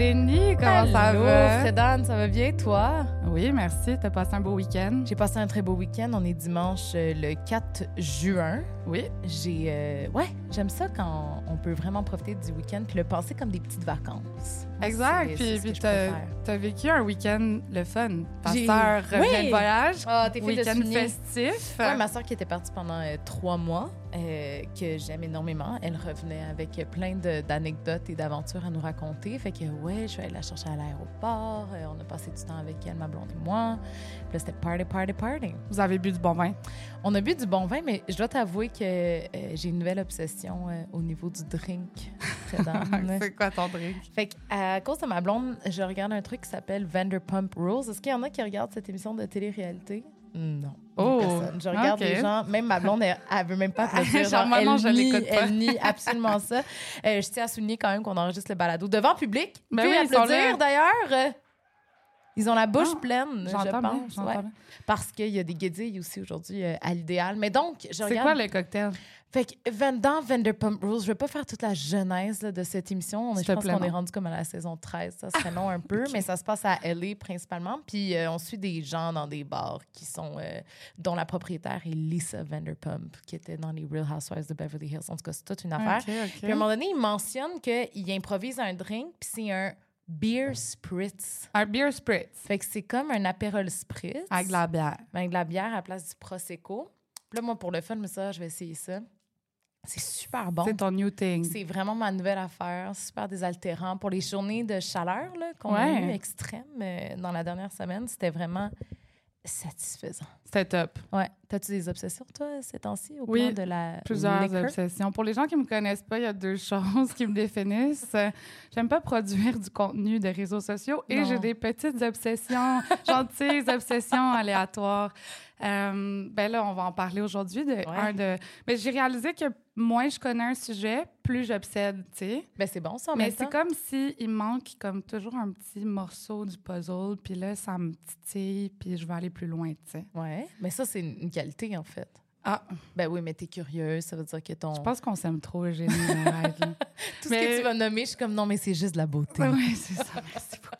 Comment ça va? Fredan, ça va bien, toi? Oui, merci. T'as passé un beau week-end? J'ai passé un très beau week-end. On est dimanche euh, le 4 juin. Oui. J'ai. euh, ouais, j'aime ça quand on peut vraiment profiter du week-end puis le passer comme des petites vacances. Exact. Puis, puis t'as, vécu un week-end le fun. Ta revient Oui! de voyage. Ah, de Week-end festif. Ouais, ma soeur qui était partie pendant euh, trois mois, euh, que j'aime énormément, elle revenait avec plein d'anecdotes et d'aventures à nous raconter. Fait que, ouais, je suis allée la chercher à l'aéroport. euh, on a passé du temps avec elle, ma blonde et moi. Puis là, c'était party, party, party. Vous avez bu du bon vin. On a bu du bon vin, mais je dois t'avouer que j'ai une nouvelle obsession euh, au niveau du drink. C'est quoi ton drink? fait que, à cause de ma blonde, je regarde un truc qui s'appelle Vanderpump Rules. Est-ce qu'il y en a qui regardent cette émission de télé-réalité? Non. Oh, Personne. Je regarde ok. les gens, même ma blonde, elle, elle veut même pas applaudir. Genre, elle, nie, l'écoute pas. elle nie absolument ça. Euh, je tiens à souligner quand même qu'on enregistre le balado devant public. Ben Puis oui, applaudir d'ailleurs? Ils ont la bouche Ah, pleine, je bien, pense. j'entends ouais. bien. Parce qu'il y a des guédilles aussi aujourd'hui euh, à l'idéal. Mais donc, je C'est regarde. quoi le cocktail? Fait que Van- dans Vanderpump Rules, je vais pas faire toute la genèse là, de cette émission. On est- je pense qu'on est rendu comme à la saison 13. Ça serait long un peu, mais ça se passe à LA principalement. Puis euh, on suit des gens dans des bars qui sont euh, dont la propriétaire est Lisa Vanderpump, qui était dans les Real Housewives de Beverly Hills. En tout cas, c'est toute une affaire. Puis à un moment donné, il mentionne qu'il improvise un drink, puis c'est un beer spritz. Un beer spritz Fait que c'est comme un Aperol spritz. avec de la bière. Ben, avec de la bière à la place du Prosecco. Puis là, moi, pour le fun, mais ça, je vais essayer ça. C'est super bon. C'est ton new thing. C'est vraiment ma nouvelle affaire. Super désaltérant. Pour les journées de chaleur qu'on a Ouais. eues extrêmes euh, dans la dernière semaine, c'était vraiment satisfaisant. C'était top. Ouais. T'as-tu des obsessions, toi, ces temps-ci, au Oui, plan de la Plusieurs liquor? obsessions. Pour les gens qui me connaissent pas, il y a deux choses qui me définissent. J'aime pas produire du contenu de réseaux sociaux et j'ai des petites obsessions, gentilles obsessions aléatoires. Euh, ben là, on va en parler aujourd'hui de un de. Mais j'ai réalisé que moins je connais un sujet, plus j'obsède, tu sais. Ben, c'est bon, ça, en Mais c'est comme si il manque comme toujours un petit morceau du puzzle, puis là ça me titille, puis je vais aller plus loin, tu sais. Ouais. Mais ça, c'est une qualité, en fait. Ah, Ben oui, mais t'es curieuse. Ça veut dire que ton... je pense qu'on s'aime trop, Eugénie. Tout mais- ce que tu vas nommer, je suis comme, non, mais c'est juste de la beauté. Oui, c'est ça. Merci beaucoup.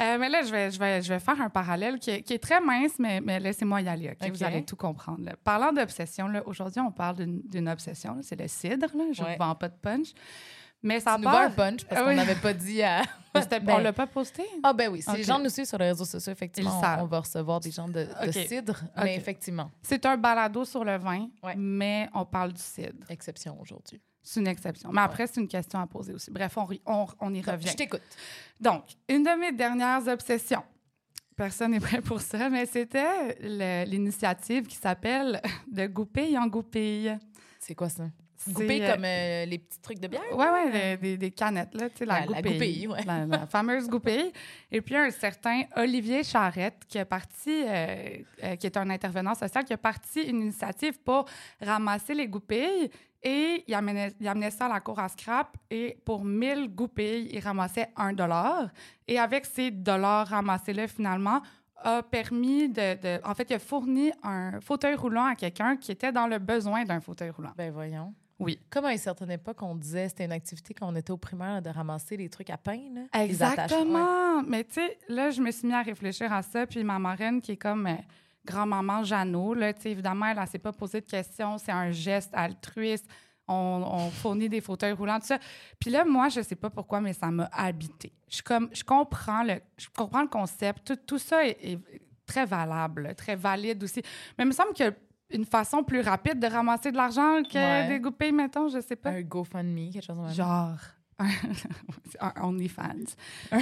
Euh, mais là, je vais, je, vais, je vais faire un parallèle qui est, qui est très mince, mais, mais laissez-moi y aller. OK? OK. Vous allez tout comprendre. là. Parlant d'obsession, aujourd'hui, on parle d'une obsession. C'est le cidre. Là. Je ne Ouais. vends pas de punch. Mais ça nous vends un part... punch parce Ah qu'on oui. n'avait pas dit à... Ben- on l'a pas posté? Ah ben oui, si les gens nous suivent sur les réseaux sociaux, effectivement, on, va recevoir des gens de, cidre, mais effectivement, C'est un balado sur le vin, Ouais. mais on parle du cidre. exception aujourd'hui. C'est une exception. Mais après, c'est une question à poser aussi. Bref, on, ri- on, on y revient. Je t'écoute. Donc, une de mes dernières obsessions, personne n'est prêt pour ça, mais c'était l'initiative qui s'appelle De goupille en goupille. C'est quoi ça? Goupé euh, comme euh, les petits trucs de bière? Ouais, les- des, des canettes, là, tu sais, la, La- la goupille. goupille, ouais. La, la fameuse goupille. Et puis, un certain Olivier Charrette, qui est parti, euh, euh, qui est un intervenant social, qui a parti une initiative pour ramasser les goupilles et il amenait, il amenait ça à la cour à scrap et pour 1000 goupilles, il ramassait un dollar. Et avec ces dollars ramassés-là, finalement, a permis de, de- En fait, il a fourni un fauteuil roulant à quelqu'un qui était dans le besoin d'un fauteuil roulant. Ben voyons. Oui. Comme à une certaine époque, on disait c'était une activité quand on était au primaire là, de ramasser les trucs à pain. Là, les attaches. Ouais. Exactement. Mais tu sais, là, je me suis mis à réfléchir à ça. Puis ma marraine, qui est comme euh, grand-maman Jeannot, là, tu sais, évidemment, elle ne s'est pas posé de questions. C'est un geste altruiste. On, on fournit des fauteuils roulants, tout ça. Puis là, moi, je sais pas pourquoi, mais ça m'a habité. Je, comme, je, comprends le, je comprends le concept. Tout, tout ça est, est très valable, très valide aussi. Mais il me semble qu'il y a une façon plus rapide de ramasser de l'argent que Ouais. des goupilles, mettons, je sais pas. Un GoFundMe, quelque chose comme ça. Genre. un OnlyFans.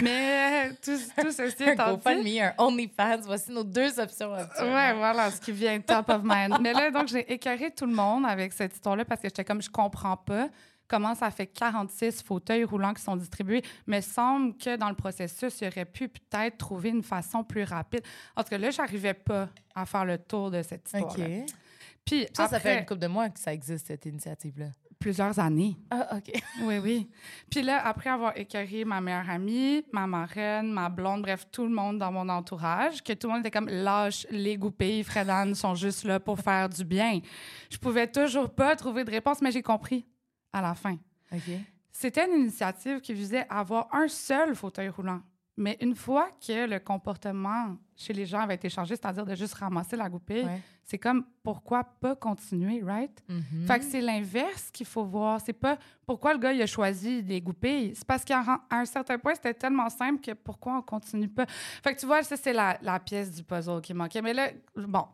Mais euh, tout, tout ceci Un étant dit... GoFundMe, un OnlyFans. Voici nos deux options. Ouais, voilà, ce qui vient top of mind. Mais là, donc, j'ai écœuré tout le monde avec cette histoire-là parce que j'étais comme, je comprends pas comment ça fait 46 fauteuils roulants qui sont distribués. Mais il semble que dans le processus, il aurait pu peut-être trouver une façon plus rapide. En tout cas, là, j'arrivais pas à faire le tour de cette OK. histoire-là. Puis Ça, ça fait une couple de mois que ça existe, cette initiative-là. Plusieurs années. Ah, OK. Oui, oui. Puis là, après avoir écœuré ma meilleure amie, ma marraine, ma blonde, bref, tout le monde dans mon entourage, que tout le monde était comme lâche les goupilles, Fred Anne sont juste là pour faire du bien. Je pouvais toujours pas trouver de réponse, mais j'ai compris à la fin. OK. c'était une initiative qui visait à avoir un seul fauteuil roulant. Mais une fois que le comportement chez les gens avait été changé, c'est-à-dire de juste ramasser la goupille, Ouais. c'est comme pourquoi pas continuer, right? Mhm. Fait que c'est l'inverse qu'il faut voir. C'est pas pourquoi le gars il a choisi des goupilles? C'est parce qu'à un certain point, c'était tellement simple que pourquoi on continue pas? Fait que tu vois, ça, c'est la, la pièce du puzzle qui manquait. Mais là, bon,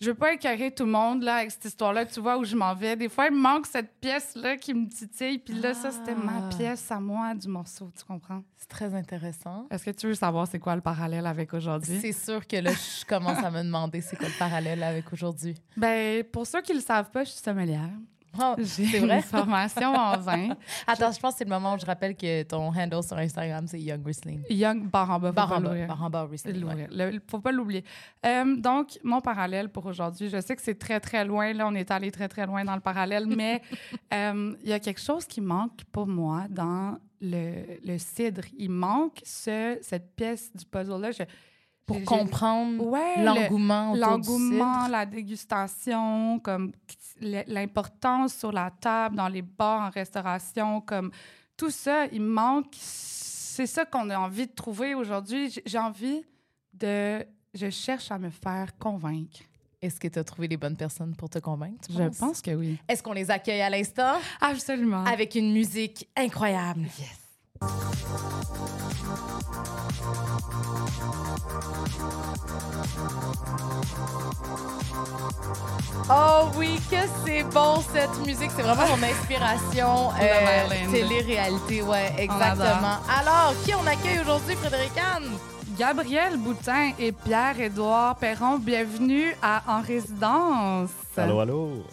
je veux pas écœurer tout le monde là, avec cette histoire-là. Tu vois où je m'en vais. Des fois, il me manque cette pièce-là qui me titille. Puis là, ça, c'était ma Ah. pièce à moi du morceau. Tu comprends? C'est très intéressant. Est-ce que tu veux savoir c'est quoi le parallèle avec aujourd'hui? C'est sûr que là, je commence à me demander c'est quoi le parallèle avec aujourd'hui. Ben, pour ceux qui le savent pas, je suis sommelière. Oh, J'ai c'est vrai? une formation en vin. Attends, je pense que c'est le moment où je rappelle que ton handle sur Instagram, c'est Young Riesling. Young bar en bas, faut Bar pas en bas, l'ouvrir. bar en bas Riesling. ouais. l'ouvrir. Le- faut pas l'oublier. Euh, donc, mon parallèle pour aujourd'hui, je sais que c'est très, très loin. Là, on est allé très, très loin dans le parallèle, mais euh, il y a quelque chose qui manque pour moi dans le, le cidre. Il manque ce, cette pièce du puzzle-là. Je- Pour comprendre Ouais, l'engouement L'engouement, la dégustation, comme l'importance sur la table, dans les bars, en restauration, comme tout ça, il manque. C'est ça qu'on a envie de trouver aujourd'hui. J'ai envie de. Je cherche à me faire convaincre. Est-ce que tu as trouvé les bonnes personnes pour te convaincre? tu Je penses? pense que oui. Est-ce qu'on les accueille à l'instant? Absolument. avec une musique incroyable? Yes. Oh oui, que c'est bon cette musique. C'est vraiment mon inspiration. Island. Télé-réalité, ouais, exactement. Alors, qui on accueille aujourd'hui, Frédéric Anne? Gabriel Boutin et Pierre-Édouard Perron, bienvenue à En Résidence. Allô, allô?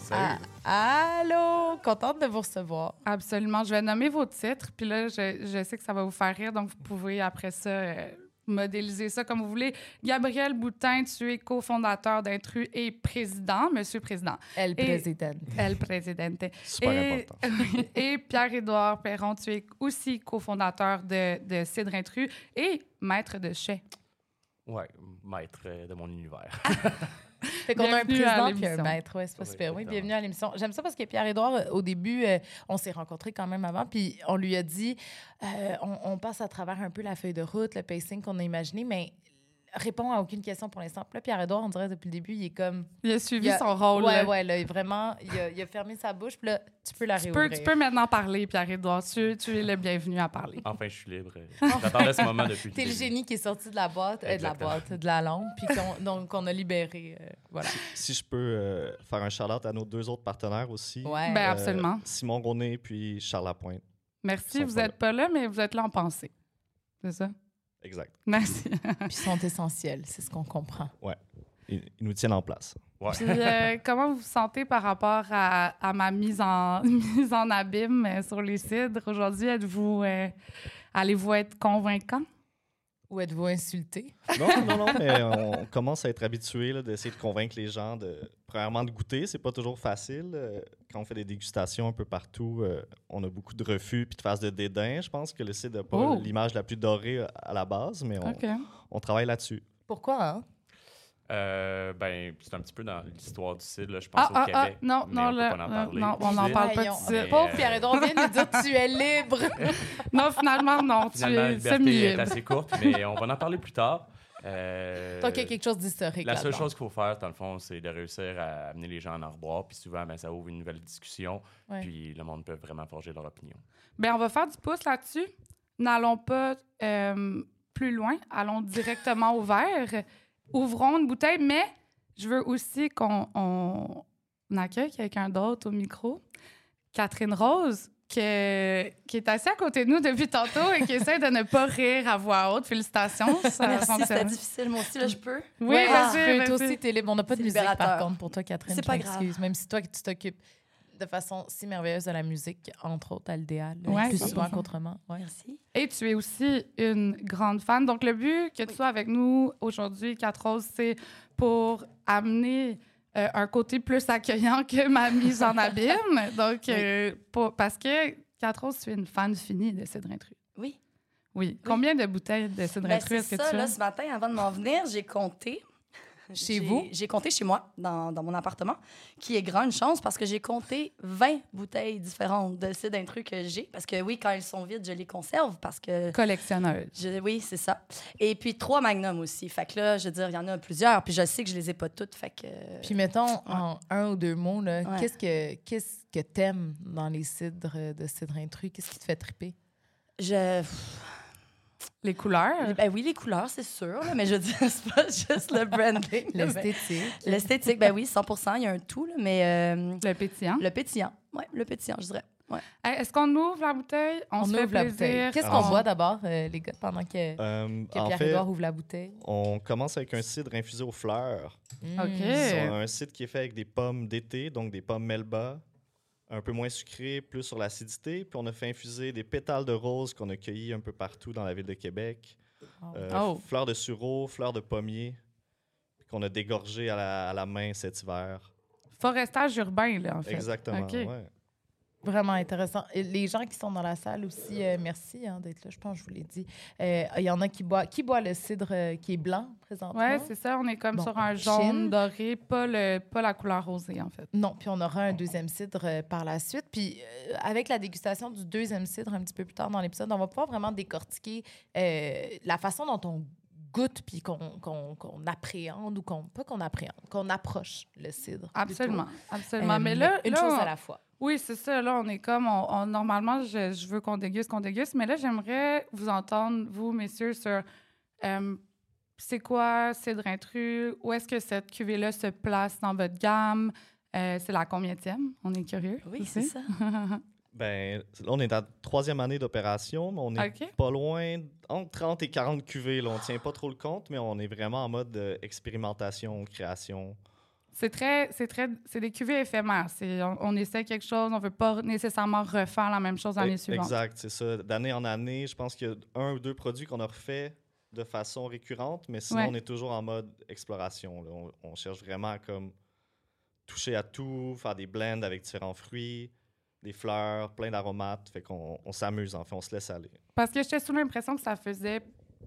Ah, allô, contente de vous recevoir. Absolument. Je vais nommer vos titres, puis là, je, je sais que ça va vous faire rire, donc vous pouvez après ça euh, modéliser ça comme vous voulez. Gabriel Boutin, tu es cofondateur d'Intrus et président, monsieur président, El Et- President. El Presidente. Super et, important. et Pierre-Édouard Perron, tu es aussi cofondateur de, de Cidre Intrus et maître de chais. Ouais, maître de mon univers. Fait qu'on a un président puis un maître. Ouais, c'est pas Oui, super. Oui, bienvenue à l'émission. J'aime ça parce que Pierre-Édouard, euh, au début, euh, on s'est rencontrés quand même avant, puis on lui a dit euh, on, on passe à travers un peu la feuille de route, le pacing qu'on a imaginé, mais répond à aucune question pour l'instant. Puis là, Pierre-Édouard, on dirait depuis le début, il est comme. Il a suivi Il a- son rôle. ouais, là. ouais, là, vraiment, il a, il a fermé sa bouche, puis là, tu peux la Tu peux, réouvrir. tu peux maintenant parler, Pierre-Édouard. Tu, tu es le bienvenu à parler. Enfin, je suis libre. J'attendais ce moment depuis le T'es le début. génie qui est sorti de la boîte, euh, de la boîte, de la lampe, puis qu'on donc qu'on a libéré. euh, voilà. Si je peux euh, faire un shout-out à nos deux autres partenaires aussi. Ouais. Ben, Euh, absolument. Simon Roné puis Charles Lapointe. Merci, vous n'êtes pas là, mais vous êtes là en pensée. C'est ça? Exact. Merci. Puis ils sont essentiels, c'est ce qu'on comprend. Ils, ils nous tiennent en place. Ouais. Puis, euh, comment vous vous sentez par rapport à, à ma mise en, mise en abîme euh, sur les cidres? Aujourd'hui? Êtes-vous, euh, allez-vous être convaincant? Ou êtes-vous insulté? Non, non, non, mais on commence à être habitué d'essayer de convaincre les gens de, premièrement, de goûter. C'est pas toujours facile. Euh, Quand on fait des dégustations un peu partout, euh, on a beaucoup de refus puis de phases de dédain. Je pense que le site n'a pas Oh. l'image la plus dorée à la base, mais on travaille là-dessus. Pourquoi, hein? Euh, ben, c'est un petit peu dans l'histoire du CID, là, je pense, Ah, au ah, ah, Québec. non, mais non, on peut là, pas en là, parler non, on de n'en parle pas Pauvre euh, Pierre-Edouard vient de dire tu es libre. Non, finalement, non, tu Finalement, la es liberté est semi-libre. assez courte, mais on va en parler plus tard. Euh, Donc, il y a quelque chose d'historique. La seule chose qu'il faut faire, dans le fond, c'est de réussir à amener les gens en reboire. Puis souvent, ben, ça ouvre une nouvelle discussion. Ouais. Puis le monde peut vraiment forger leur opinion. Bien, on va faire du pouce là-dessus. N'allons pas euh, plus loin. Allons directement au verre. Ouvrons une bouteille, mais je veux aussi qu'on on accueille quelqu'un d'autre au micro. Catherine Rose, que- qui est assise à côté de nous depuis tantôt et qui essaie de ne pas rire à voix haute. Félicitations. Ça Merci, c'était difficile. Moi aussi, là, je peux. Oui, Ouais, vas-y, libre. On n'a pas de musique, par contre, pour toi, Catherine. C'est je pas m'excuse. grave. Même si toi, tu t'occupes de façon si merveilleuse de la musique, entre autres à l'idéal. Ouais, plus souvent qu'autrement. Ouais. Merci. Et tu es aussi une grande fan. Donc, le but que tu Oui. sois avec nous aujourd'hui, Quatre Roses, c'est pour amener euh, un côté plus accueillant que ma mise en abîme. Donc, euh, pour- parce que Quatre Roses, tu es une fan finie de Cidre Intrus. Oui. Oui. Combien de bouteilles de Cidre Ben, Intrus que ça, tu là, as? ce matin, avant de m'en venir, j'ai compté. Chez vous? J'ai compté chez moi, dans, dans mon appartement, qui est grande chance parce que j'ai compté 20 bouteilles différentes de cidre intrus que j'ai. Parce que oui, quand elles sont vides, je les conserve parce que. Collectionneuse. je- oui, c'est ça. Et puis trois magnums aussi. Fait que là, je veux dire, il y en a plusieurs. Puis je sais que je les ai pas toutes. Fait que. Puis mettons, en un ou deux mots, Ouais. qu'est-ce que qu'est-ce que t'aimes dans les cidres de cidre intrus? Qu'est-ce qui te fait triper? je. Les couleurs? Ben oui, les couleurs, c'est sûr. là, mais je veux dire, c'est pas juste le branding. L'esthétique. L'esthétique, ben oui, 100% Il y a un tout, là, mais euh, Le pétillant. le pétillant. Oui, le pétillant, je dirais. Ouais. Hey, Est-ce qu'on ouvre la bouteille? On, On se fait ouvre la plaisir. bouteille. Qu'est-ce Ah. qu'on boit d'abord, euh, les gars, pendant que, Euh, que Pierre-Édouard ouvre la bouteille? on commence avec un cidre infusé aux fleurs. OK. Mm. C'est un cidre qui est fait avec des pommes d'été, donc des pommes melba, un peu moins sucrées, plus sur l'acidité. Puis on a fait infuser des pétales de rose qu'on a cueillis un peu partout dans la ville de Québec. Euh, Oh. Fleurs de sureau, fleurs de pommier, qu'on a dégorgé à la, à la main cet hiver. Forestage urbain, là, en fait. Exactement. Ouais. Vraiment intéressant. Et les gens qui sont dans la salle aussi, euh, merci hein, d'être là. Je pense que je vous l'ai dit. Euh, Il y en a qui boivent. Qui boit le cidre euh, qui est blanc présentement? Ouais, c'est ça. On est comme Bon, sur un Chine. jaune doré, pas, le, pas la couleur rosée, en fait. Non, puis on aura un deuxième cidre par la suite. Puis avec la dégustation du deuxième cidre un petit peu plus tard dans l'épisode, on va pouvoir vraiment décortiquer la façon dont on goûte puis qu'on qu'on- qu'on appréhende ou qu'on pas qu'on appréhende, qu'on approche le cidre. plutôt. Absolument. Absolument. Mais là, une là, chose à la fois. Oui, c'est ça. Là, on est comme. on- on- normalement, je, je veux qu'on déguste, qu'on déguste. Mais là, j'aimerais vous entendre, vous, messieurs, sur. euh, c'est quoi Cidre Intrus? Où est-ce que cette cuvée-là se place dans votre gamme? Euh, c'est la combienième? On est curieux. Oui, c'est ça. Ben, là, on est à la troisième année d'opération, mais on est pas loin, entre 30 et 40 cuvées. Là. On tient pas trop le compte, mais on est vraiment en mode euh, expérimentation, création. C'est très, c'est très, c'est des cuvées éphémères. On, on essaie quelque chose, on veut pas nécessairement refaire la même chose l'année E- suivante. Exact, c'est ça. D'année en année, je pense qu'il y a un ou deux produits qu'on a refait de façon récurrente, mais sinon, Ouais. on est toujours en mode exploration. là. On, on cherche vraiment à comme toucher à tout, faire des blends avec différents fruits, des fleurs, plein d'aromates. Fait qu'on on s'amuse, en fait, on se laisse aller. Parce que j'étais sous l'impression que ça faisait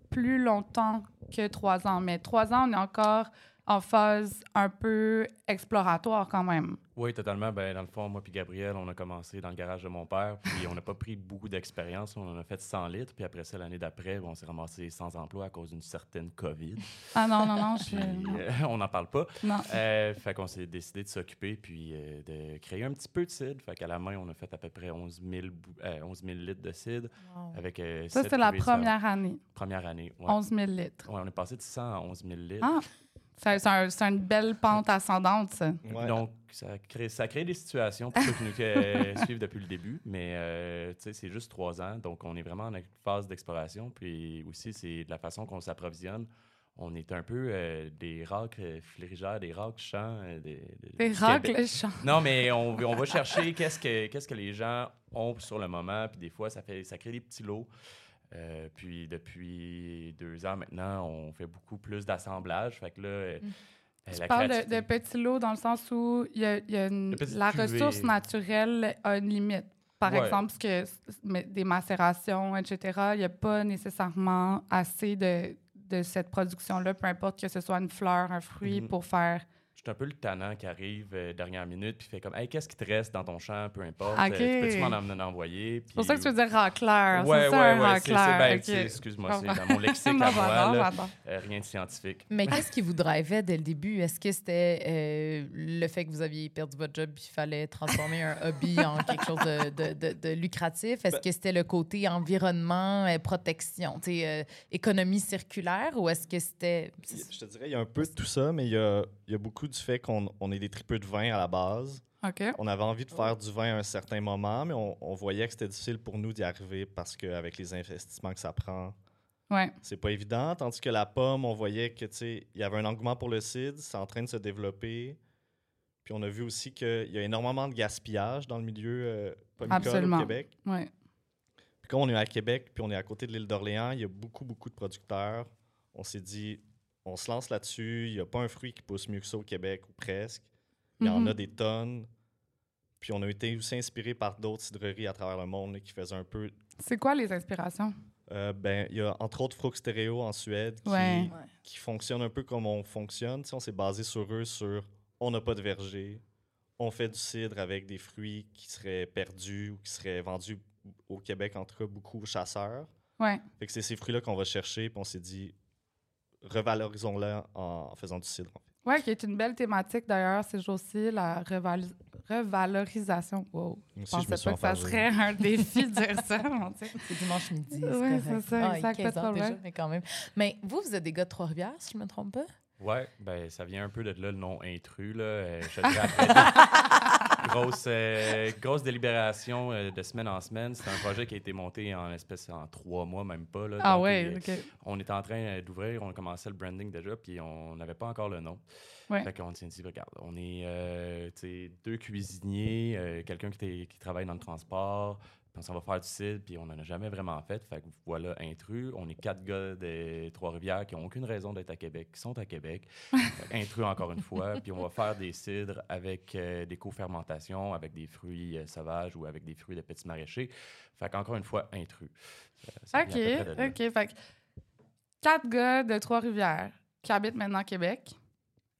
plus longtemps que trois ans. Mais trois ans, on est encore en phase un peu exploratoire quand même. Oui, totalement. Ben, dans le fond, moi puis Gabriel, on a commencé dans le garage de mon père, puis on n'a pas pris beaucoup d'expérience. On en a fait 100 litres, puis après ça, l'année d'après, on s'est ramassé sans emploi à cause d'une certaine COVID. Ah non, non, non, je... Puis euh, on n'en parle pas. Non. Euh, fait qu'on s'est décidé de s'occuper, puis euh, de créer un petit peu de cidre. Fait qu'à la main, on a fait à peu près 11 000, bou- euh, 11 000 litres de cidre. Avec, euh, Ça, c'est la première année. Première année, ouais. 11 000 litres. Ouais, on est passé de 100 à 11 000 litres. Ah, c'est un- c'est une belle pente ascendante, ça. Ouais. Donc, ça crée, ça crée des situations pour ceux qui nous euh, suivent depuis le début, mais euh, tu sais, c'est juste trois ans, donc on est vraiment en phase d'exploration. Puis aussi, c'est de la façon qu'on s'approvisionne. On est un peu euh, des racks euh, flérigères, des racks champs. euh, des, de- Des Québec. le chant. Non, mais on, on va chercher qu'est-ce que, qu'est-ce que les gens ont sur le moment, puis des fois, ça, fait, ça crée des petits lots. Euh, puis depuis deux ans maintenant, on fait beaucoup plus d'assemblage. Fait que là, euh, Tu la parles de, créativité- de petits lots dans le sens où il y a, y a une- De la ressource naturelle a une limite. Par Ouais. exemple, parce que mais des macérations, etc., il n'y a pas nécessairement assez de, de cette production-là, peu importe que ce soit une fleur, un fruit, Mhm. pour faire. Suis un peu le tannant qui arrive euh, dernière minute puis fait comme Hey, qu'est-ce qui te reste dans ton champ, peu importe. Euh, tu peux-tu m'en en envoyer? C'est pour ça que tu veux dire racleur. Ouais, c'est ça, ouais, un ouais. c'est- c'est- racleur. ben, Excuse-moi, c'est dans mon lexique Non, à moi. là, euh, rien de scientifique. Mais qu'est-ce qui vous drivait dès le début? Est-ce que c'était euh, le fait que vous aviez perdu votre job et il fallait transformer un hobby en quelque chose de, de- de- de lucratif? Est-ce Ben- que c'était le côté environnement, euh, protection, tu sais, euh, économie circulaire ou est-ce que c'était... Je te dirais, il y a un peu de tout ça, mais il y a, il y a beaucoup du fait qu'on on est des tripeux de vin à la base. On avait envie de faire du vin à un certain moment, mais on, on voyait que c'était difficile pour nous d'y arriver parce qu'avec les investissements que ça prend, Ouais. c'est pas évident. Tandis que la pomme, on voyait que il y avait un engouement pour le cidre, c'est en train de se développer. Puis on a vu aussi qu'il y a énormément de gaspillage dans le milieu euh, Absolument. au Québec. Ouais. Puis quand on est à Québec, puis on est à côté de l'île d'Orléans, il y a beaucoup, beaucoup de producteurs. On s'est dit, on se lance là-dessus. Il n'y a pas un fruit qui pousse mieux que ça au Québec, ou presque. Il y en Mhm. a des tonnes. Puis on a été aussi inspiré par d'autres cidreries à travers le monde là, qui faisaient un peu. C'est quoi les inspirations? Euh, ben, il y a entre autres Frog Stereo en Suède qui, Ouais. Ouais. qui fonctionne un peu comme on fonctionne. On s'est basé sur eux, sur on n'a pas de verger, on fait du cidre avec des fruits qui seraient perdus ou qui seraient vendus au Québec, en tout cas beaucoup aux chasseurs. Ouais. Fait que c'est ces fruits-là qu'on va chercher, puis on s'est dit revalorisons-les en, en faisant du cidre. en fait. Ouais, qui est une belle thématique d'ailleurs ces jours-ci, la reval- revalorisation. Wow. Je aussi, je me pensais pas que ça serait un défi de dire ça. C'est dimanche midi. Ouais, correct. c'est ça, Ah, exact, pas de 15 heures problème. déjà, mais quand même. Mais vous, vous êtes des gars de Trois-Rivières, si je me trompe pas? Ouais, ben ça vient un peu de là le nom intrus. Là. Euh, je te dirais après, grosse, euh, grosse délibération euh, de semaine en semaine. C'est un projet qui a été monté en espèce en trois mois, même pas. Là. Ah Donc, ouais, OK. On était en train euh, d'ouvrir, on commençait le branding déjà, puis on n'avait pas encore le nom. Ouais. Fait qu'on s'est dit, regarde, on est euh, deux cuisiniers, euh, quelqu'un qui, qui travaille dans le transport, puis on s'en va faire du cidre, puis on n'en a jamais vraiment fait. Fait que voilà, intrus. On est quatre gars des Trois-Rivières qui n'ont aucune raison d'être à Québec, qui sont à Québec. Intrus encore une fois, puis on va faire des cidres avec euh, des co-fermentations, avec des fruits euh, sauvages ou avec des fruits de petits maraîchers. Fait qu'encore une fois, intrus. Ça OK. OK. Fait que quatre gars de Trois-Rivières qui habitent maintenant Québec,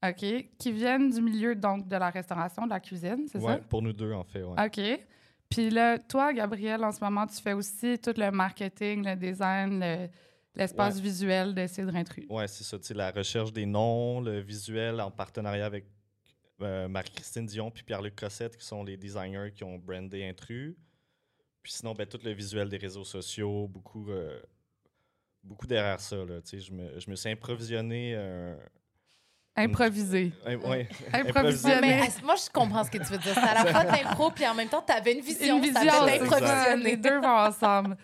OK, qui viennent du milieu donc de la restauration, de la cuisine, c'est Ouais, pour nous deux, en fait. Ouais. ça? OK. Puis là, toi, Gabriel, en ce moment, tu fais aussi tout le marketing, le design, le- l'espace Ouais. visuel de Cidre Intrus. Ouais, c'est ça. La recherche des noms, le visuel en partenariat avec euh, Marie-Christine Dion puis Pierre-Luc Cossette, qui sont les designers qui ont brandé Intrus. Puis sinon, ben, tout le visuel des réseaux sociaux, beaucoup, euh, beaucoup derrière ça. Là, tu sais, je, me, je me suis improvisionné. un- Improvisé. un- ouais, Improvisionné. Ouais, moi, je comprends ce que tu veux dire. C'est à la fois de l'impro, puis en même temps, tu avais une vision. Une vision, ça. Les deux vont ensemble.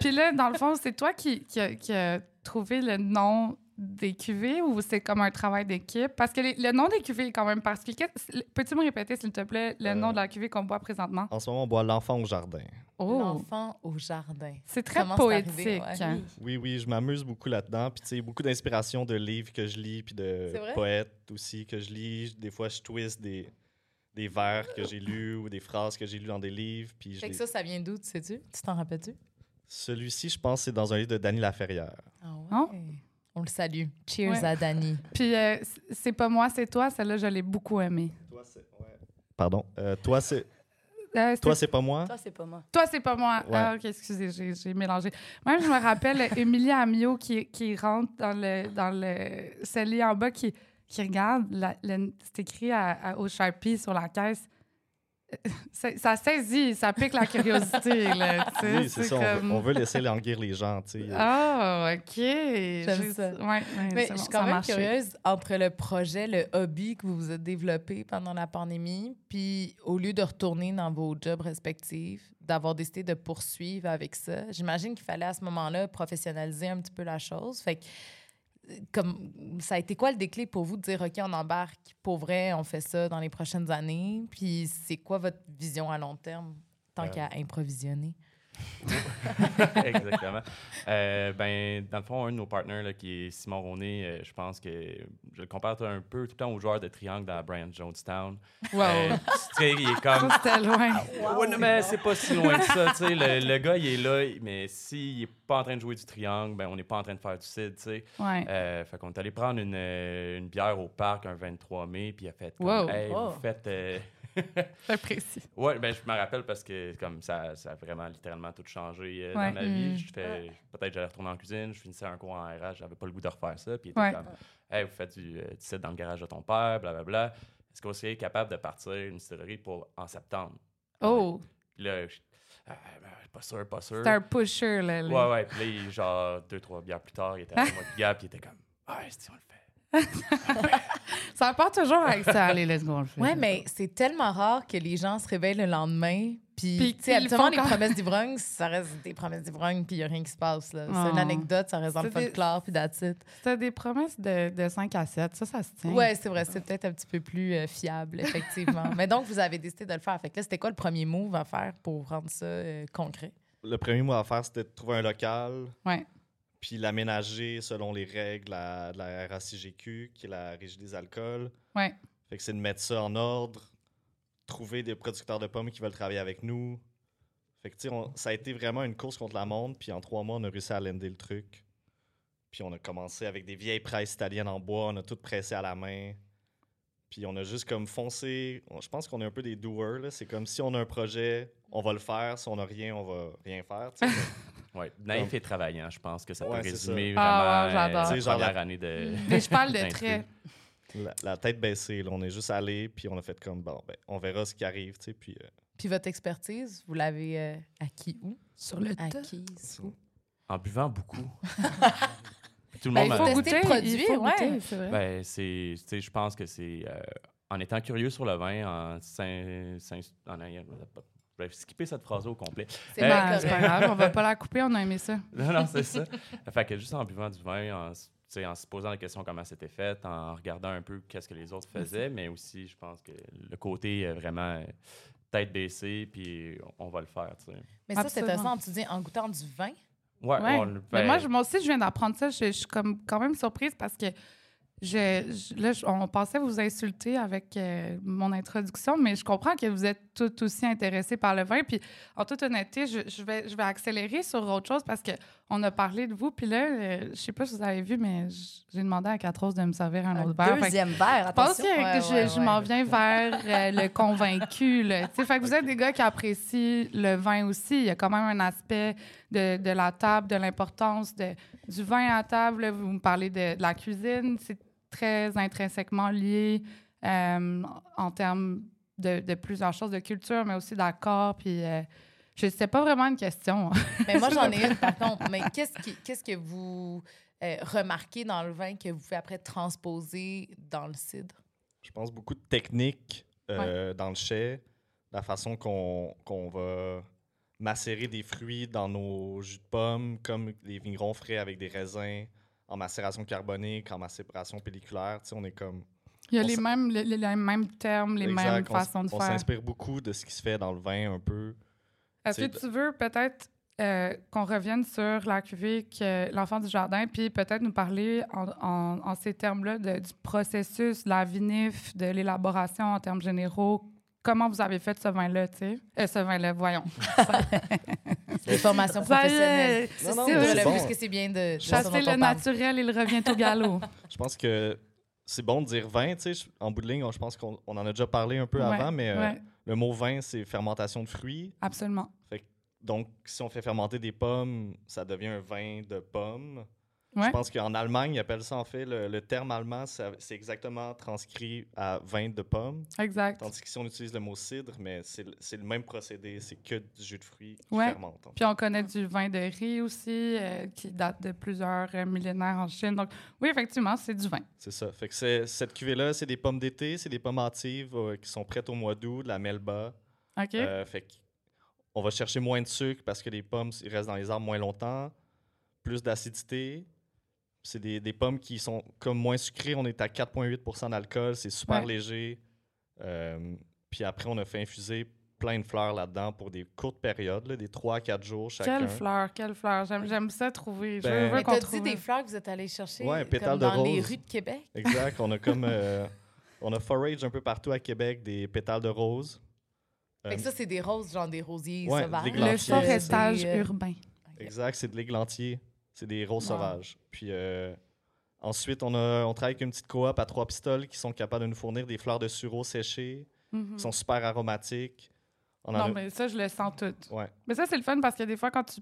Puis là, dans le fond, c'est toi qui, qui, a, qui a trouvé le nom des cuvées ou c'est comme un travail d'équipe? Parce que les- le nom des cuvées est quand même particulier. Peux-tu me répéter, s'il te plaît, le Euh, nom de la cuvée qu'on boit présentement? En ce moment, on boit l'enfant au jardin. Oh! L'enfant au jardin. C'est très Comment poétique. arrivé, ouais. hein? Oui, oui, je m'amuse beaucoup là-dedans. Puis, tu sais, beaucoup d'inspiration de livres que je lis, puis de poètes aussi que je lis. Des fois, je twist des, des vers que j'ai lus ou des phrases que j'ai lues dans des livres. Puis, je Fait que ça, ça vient d'où, tu sais-tu? Tu t'en rappelles-tu? Celui-ci, je pense, c'est dans un livre de Dany Laferrière. Ah ouais. Oh. On le salue. Cheers Ouais. à Dani. Puis euh, c'est pas moi, c'est toi. Celle-là, je l'ai beaucoup aimée. Toi, c'est. Pardon? Euh, toi, c'est. Euh, c'est- Toi, c'est pas moi? Toi, c'est pas moi. Toi, c'est pas moi. Ouais. Ah, OK, excusez, j'ai, j'ai mélangé. Même, je me rappelle Émilie Amiot qui, qui rentre dans le, dans le cellier en bas, qui, qui regarde, la- c'est écrit à- à- au Sharpie sur la caisse. Ça, saisit, ça pique la curiosité. Là, Oui, c'est ça. on veut- comme- On, veut laisser languir les gens, tu sais. Ah, OK. J'aime ça. Ouais, ouais, Mais je suis quand même curieuse entre le projet, le hobby que vous vous êtes développé pendant la pandémie, puis au lieu de retourner dans vos jobs respectifs, d'avoir décidé de poursuivre avec ça. J'imagine qu'il fallait à ce moment-là professionnaliser un petit peu la chose. Fait que, comme, ça a été quoi le déclic pour vous de dire, OK, on embarque, pour vrai, on fait ça dans les prochaines années? Puis c'est quoi votre vision à long terme, tant Euh, qu'à improvisionner? Exactement. Euh, ben, dans le fond, un de nos partenaires, là, qui est Simon Roné, euh, je pense que je le compare un peu tout le temps au joueur de triangle dans Brian Jonestown. Wow. Euh, tu sais, il est comme. C'était loin. Ouais, non, mais c'est pas si loin que ça. tu sais. Le, le gars, il est là, mais s'il est pas en train de jouer du triangle, ben, on n'est pas en train de faire du cid. tu sais. Ouais. Euh, fait qu'on est allé prendre une, une bière au parc un 23 mai, puis il a fait comme, Wow. Hey, vous faites. Très précis. Ouais, ben, je me rappelle parce que comme ça, ça a vraiment littéralement tout changé euh, Ouais. dans ma vie. Mm. Je fais, peut-être j'allais retourner en cuisine, je finissais un cours en RH, j'avais pas le goût de refaire ça. Puis il était Ouais. comme, hey, vous faites du, euh, du site dans le garage de ton père, blablabla. Est-ce que vous seriez capable de partir une distillerie pour en septembre? Oh, Puis là, je, Ah, ben, pas sûr, pas sûr. c'est un pusher, là. Ouais, ouais. Puis là, genre, deux, trois bières plus tard, il était avec moi, puis Gab, puis il était comme, ouais, si on le fait. Ça part toujours avec ça. Allez, let's go. Ouais, mais c'est tellement rare que les gens se réveillent le lendemain. Puis, Puis tu sais, ils habituellement, font les quand- promesses d'ivrogne, ça reste des promesses d'ivrogne, puis il n'y a rien qui se passe. là. C'est une Oh. anecdote, ça reste dans le folklore, puis it. C'était des promesses de, de 5 à 7. Ça, ça se tient. Ouais, c'est vrai, c'est peut-être un petit peu plus euh, fiable, effectivement. mais donc, vous avez décidé de le faire. Fait que là, c'était quoi le premier move à faire pour rendre ça euh, concret? Le premier mot à faire, c'était de trouver un local, Ouais. Puis l'aménager selon les règles de la RACGQ, qui est la Régie des alcools. Ouais. Fait que c'est de mettre ça en ordre, trouver des producteurs de pommes qui veulent travailler avec nous. Fait que, tu sais, on- ça a été vraiment une course contre la montre, puis en trois mois, on a réussi à lender le truc. Puis on a commencé avec des vieilles presses italiennes en bois, on a tout pressé à la main. Puis on a juste comme foncé. on- Je pense qu'on est un peu des doers. C'est comme si on a un projet, on va le faire. Si on n'a rien, on va rien faire, Ouais, naïf et travaillant, je pense que ça peut Ouais, résumer ça. Ah ouais, vraiment j'adore. euh, Tu sais, la genre première la- année de... Des chevals de d'intrigue. trait. la, la tête baissée, là. On est juste allé, puis on a fait comme, bon, ben, on verra ce qui arrive, tu sais. Puis euh, Puis votre expertise, vous l'avez euh, acquis où? Sur le tas? Acquise où? En buvant beaucoup. Tout le Ben, monde il m'a- faut goûter, le produit, ouais. goûter, c'est vrai. Ben, c'est, tu sais, je pense que c'est euh, en étant curieux sur le vin, en, s'in- en vais skipper cette phrase au complet. C'est Euh, pas correct. grave, on va pas la couper, on a aimé ça. Non, non, c'est ça. Fait que juste en buvant du vin, en, s- tu sais, en se posant la question comment c'était fait, en regardant un peu qu'est-ce que les autres faisaient, mais aussi, je pense que le côté euh, vraiment tête baissée, puis on va le faire, tu sais. Mais ça, c'est intéressant. Tu dis en goûtant du vin? Ouais, Ouais. on- Mais ben, moi, je- moi aussi, je viens d'apprendre ça. Je, je suis comme, quand même surprise parce que je, je- là, on pensait vous insulter avec euh, mon introduction, mais je comprends que vous êtes tout aussi intéressé par le vin. Puis, en toute honnêteté, je, je vais, je vais accélérer sur autre chose parce qu'on a parlé de vous. Puis là, euh, je sais pas si vous avez vu, mais j'ai demandé à Catros de me servir un, Un autre verre. Que deuxième verre, je pense attention. que Ouais, je, ouais, m'en viens vers euh, le convaincu. Là. Fait que vous êtes des gars qui apprécient le vin aussi. Il y a quand même un aspect de, de la table, de l'importance du vin à table. Vous me parlez de, de la cuisine. C'est très intrinsèquement lié euh, en termes de, de plusieurs choses, de culture, mais aussi d'accord. Puis euh, je sais pas vraiment une question. Mais moi, j'en ai une, par contre. Mais qu'est-ce, qui- qu'est-ce que vous euh, remarquez dans le vin que vous pouvez après transposer dans le cidre? je pense beaucoup de techniques euh, dans le chai, la façon qu'on qu'on va macérer des fruits dans nos jus de pommes, comme les vignerons frais avec des raisins en macération carbonique, en macération pelliculaire. Tu sais, on est comme. Il y a On les mêmes, les, les mêmes termes, les Exact, mêmes on façons de On faire. s'inspire beaucoup de ce qui se fait dans le vin un peu. Est-ce C'est que tu veux peut-être euh, qu'on revienne sur la cuvée que l'enfant du jardin, puis peut-être nous parler en, en- en ces termes-là du processus, de la vinif, de l'élaboration en termes généraux. Comment vous avez fait ce vin-là, tu sais? Euh, ce vin-là, voyons. Des formations Ça professionnelles. C'est le bon. plus que c'est bien de, Chasser le naturel, il revient au galop. Je pense que c'est bon de dire vin, tu sais. En bout de ligne, on- je pense qu'on on en a déjà parlé un peu Ouais, avant, mais euh, ouais, le mot vin, c'est fermentation de fruits. absolument. Donc, si on fait fermenter des pommes, ça devient un vin de pommes. Ouais. Je pense qu'en Allemagne, ils appellent ça en fait, le, le terme allemand, c'est exactement transcrit à vin de pommes. Exact. Tandis qu'ici, on utilise le mot cidre, mais c'est le- même procédé, c'est que du jus de fruits qui Ouais. fermente. en fait. Puis on connaît du vin de riz aussi, euh, qui date de plusieurs euh, millénaires en Chine. Donc, oui, effectivement, c'est du vin. C'est ça. Fait que cette cuvée-là, c'est des pommes d'été, c'est des pommes hâtives euh, qui sont prêtes au mois d'août, de la melba. OK? Fait que on va chercher moins de sucre parce que les pommes ils restent dans les arbres moins longtemps, plus d'acidité. C'est des, des pommes qui sont comme moins sucrées. On est à 4,8% d'alcool. C'est super Ouais. léger. Euh, puis après, on a fait infuser plein de fleurs là-dedans pour des courtes périodes, là, des 3 à 4 jours chacun. quelle fleur, quelle fleur. J'aime, j'aime ça trouver. Je Ben- veux Mais qu'on dit des fleurs que vous êtes allés chercher Ouais, comme pétales de dans les rues de Québec? Exact. On a comme. euh, on a forage un peu partout à Québec des pétales de rose. Fait que Euh, ça, c'est des roses, genre des rosiers Ouais, sauvages. Le forestage urbain. Exact, c'est de l'églantier. C'est des roses Wow. sauvages. Puis euh, ensuite, on, a, on travaille avec une petite coop à trois pistoles qui sont capables de nous fournir des fleurs de sureau séchées, Mhm. qui sont super aromatiques. On Non, a- mais ça, je le sens tout. Ouais. Mais ça, c'est le fun parce que des fois, quand tu,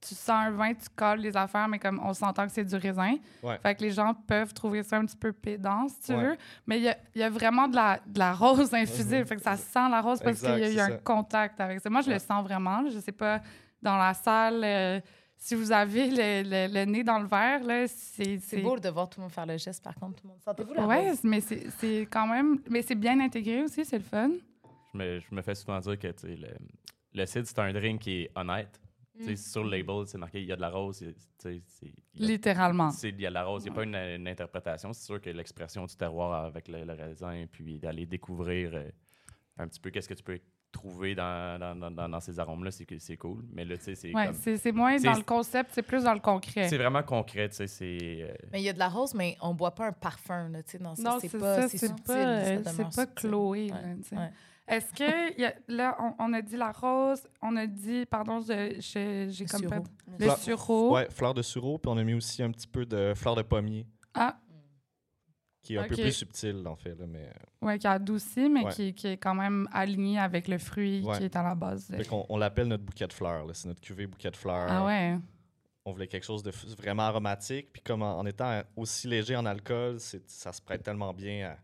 tu sens un vin, tu colles les affaires, mais comme on s'entend que c'est du raisin. Ouais. Fait que les gens peuvent trouver ça un petit peu pédant, si tu Ouais. veux. Mais il y y a vraiment de la, de la rose infusée. Mhm. Fait que ça sent la rose parce qu'il y a un ça. contact avec ça. Moi, je le sens vraiment. Je sais pas, dans la salle, euh, si vous avez le, le- le nez dans le verre, là, c'est... C'est beau de voir tout le monde faire le geste, par contre, tout le monde. Sentez-vous la Ouais, rose? mais c'est c'est quand même... Mais c'est bien intégré aussi, c'est le fun. Je me, je me fais souvent dire que le, le cidre, c'est un drink qui est honnête. Tu sais, Mm. Sur le label, c'est marqué il y a de la rose. il- y a- Littéralement. c'est- Il y a de la rose, il n'y a pas une, une interprétation. C'est sûr que l'expression du terroir avec le, le raisin, puis d'aller découvrir euh, un petit peu qu'est-ce que tu peux trouver dans, dans, dans- ces arômes-là, c'est cool. Mais là, tu sais, c'est Ouais, comme- c'est moins dans le concept, c'est plus dans le concret. c'est vraiment concret, tu sais, c'est... euh, Mais il y a de la rose, mais on boit pas un parfum, là, tu sais, dans ça. Non, c'est c'est pas, ça, c'est pas, ça euh, c'est pas subtil. Chloé. Ouais, là, tu sais. ouais. Est-ce que, y a- là, on, on a dit la rose, on a dit, pardon, je- je- j'ai Le comme sureau. pas... Le Fleur- sureau. Ouais, fleur de sureau, puis on a mis aussi un petit peu de fleur de pommier, Ah, qui est un peu plus subtil, en fait. Là, mais... euh, ouais, qui adoucit, mais Ouais. qui, qui est quand même aligné avec le fruit Ouais. qui est à la base. Fait on l'appelle notre bouquet de fleurs. là. C'est notre cuvée bouquet de fleurs. Ah ouais. On voulait quelque chose de vraiment aromatique. Puis comme en, en étant aussi léger en alcool, ça se prête tellement bien à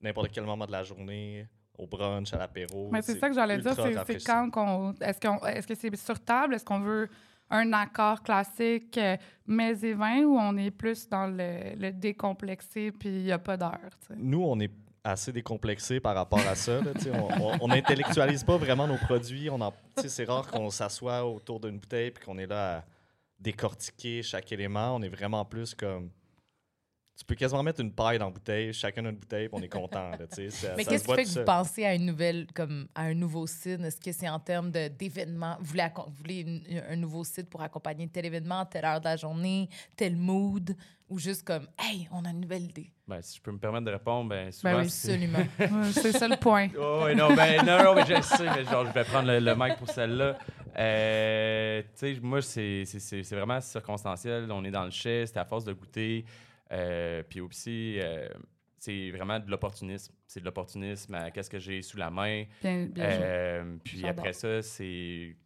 n'importe quel moment de la journée, au brunch, à l'apéro. Mais c'est ça que j'allais dire, c'est- quand qu'on. Est-ce qu'on- est-ce que c'est sur table? Est-ce qu'on veut un accord classique euh, mets et vin ou on est plus dans le, le décomplexé puis il n'y a pas d'heure? Nous, on est assez décomplexé par rapport à ça. on n'intellectualise pas vraiment nos produits. C'est rare qu'on s'assoit autour d'une bouteille puis qu'on est là à décortiquer chaque élément. On est vraiment plus comme... Tu peux quasiment mettre une paille dans la bouteille, chacun notre bouteille, puis on est content. là. Ça- Mais qu'est-ce qui fait que vous pensez à une nouvelle, comme à un nouveau site? Est-ce que c'est en termes d'événements? Vous voulez, vous voulez une- un nouveau site pour accompagner tel événement, telle heure de la journée, tel mood? Ou juste comme, hey, on a une nouvelle idée? ben, si je peux me permettre de répondre, ben souvent, oui, c'est- Absolument. C'est ça le point. Oh, non, ben, non, non, mais je sais, mais genre, je vais prendre le, le mic pour celle-là. Euh, tu sais, moi, c'est c'est- c'est- c'est vraiment circonstanciel. On est dans le chai, c'est à force de goûter. Euh, puis aussi, euh, c'est vraiment de l'opportunisme. C'est de l'opportunisme à qu'est-ce que j'ai sous la main. Bien. Euh, puis après ça, c'est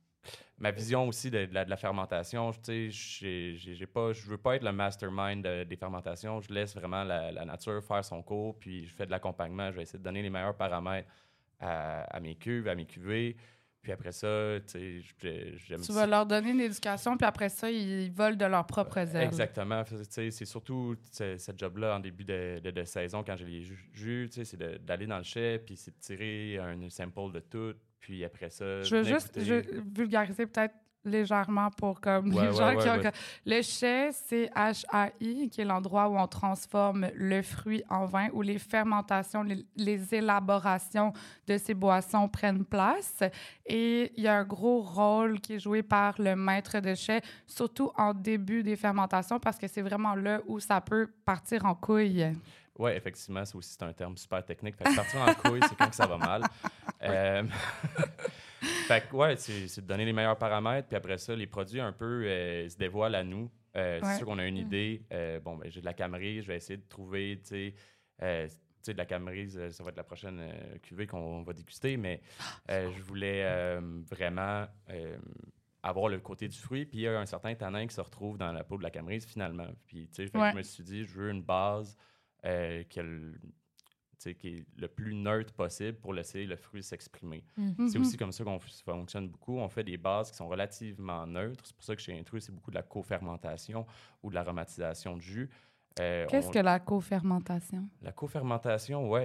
ma vision aussi de, de la, de la fermentation. Tu sais, j'ai- pas, je veux pas être le mastermind de- des fermentations. Je laisse vraiment la, la nature faire son cours. Puis je fais de l'accompagnement. Je vais essayer de donner les meilleurs paramètres à, à mes cuves, à mes cuvées. Puis après ça, tu sais, j'ai- j'aime Tu vas leur donner une éducation, puis après ça, ils volent de leurs propres ailes. Exactement. C'est surtout ce, job-là en début de, de- de saison, quand j'ai les jus, jus, tu sais, c'est d'aller dans le chai, puis c'est de tirer un sample de tout, puis après ça. Je veux juste je vulgariser peut-être légèrement pour comme Ouais, les gens ouais, qui ont... ouais. Le chai, c'est H-A-I, qui est l'endroit où on transforme le fruit en vin, où les fermentations, les, les élaborations de ces boissons prennent place. Et il y a un gros rôle qui est joué par le maître de chai, surtout en début des fermentations, parce que c'est vraiment là où ça peut partir en couille. Oui, effectivement, ça aussi, c'est un terme super technique. Fait que partir en couille, c'est quand que ça va mal. Euh, fait que, ouais, c'est de donner les meilleurs paramètres. Puis après ça, les produits un peu euh, se dévoilent à nous. Euh, Ouais. C'est sûr qu'on a une idée. Euh, bon, ben, j'ai de la camerise. Je vais essayer de trouver, tu sais, euh, de la camerise, ça va être la prochaine cuvée qu'on va déguster. Mais euh, je voulais vraiment avoir le côté du fruit. Puis il y a un certain tanin qui se retrouve dans la peau de la camerise finalement. Puis, tu sais, Ouais. je me suis dit, je veux une base qui, a le- qui est le plus neutre possible pour laisser le fruit s'exprimer. C'est Mhm. aussi comme ça qu'on fonctionne beaucoup. On fait des bases qui sont relativement neutres. C'est pour ça que chez Intrus, c'est beaucoup de la co-fermentation ou de l'aromatisation de jus. Euh, Qu'est-ce on- que la co-fermentation? La co-fermentation, oui.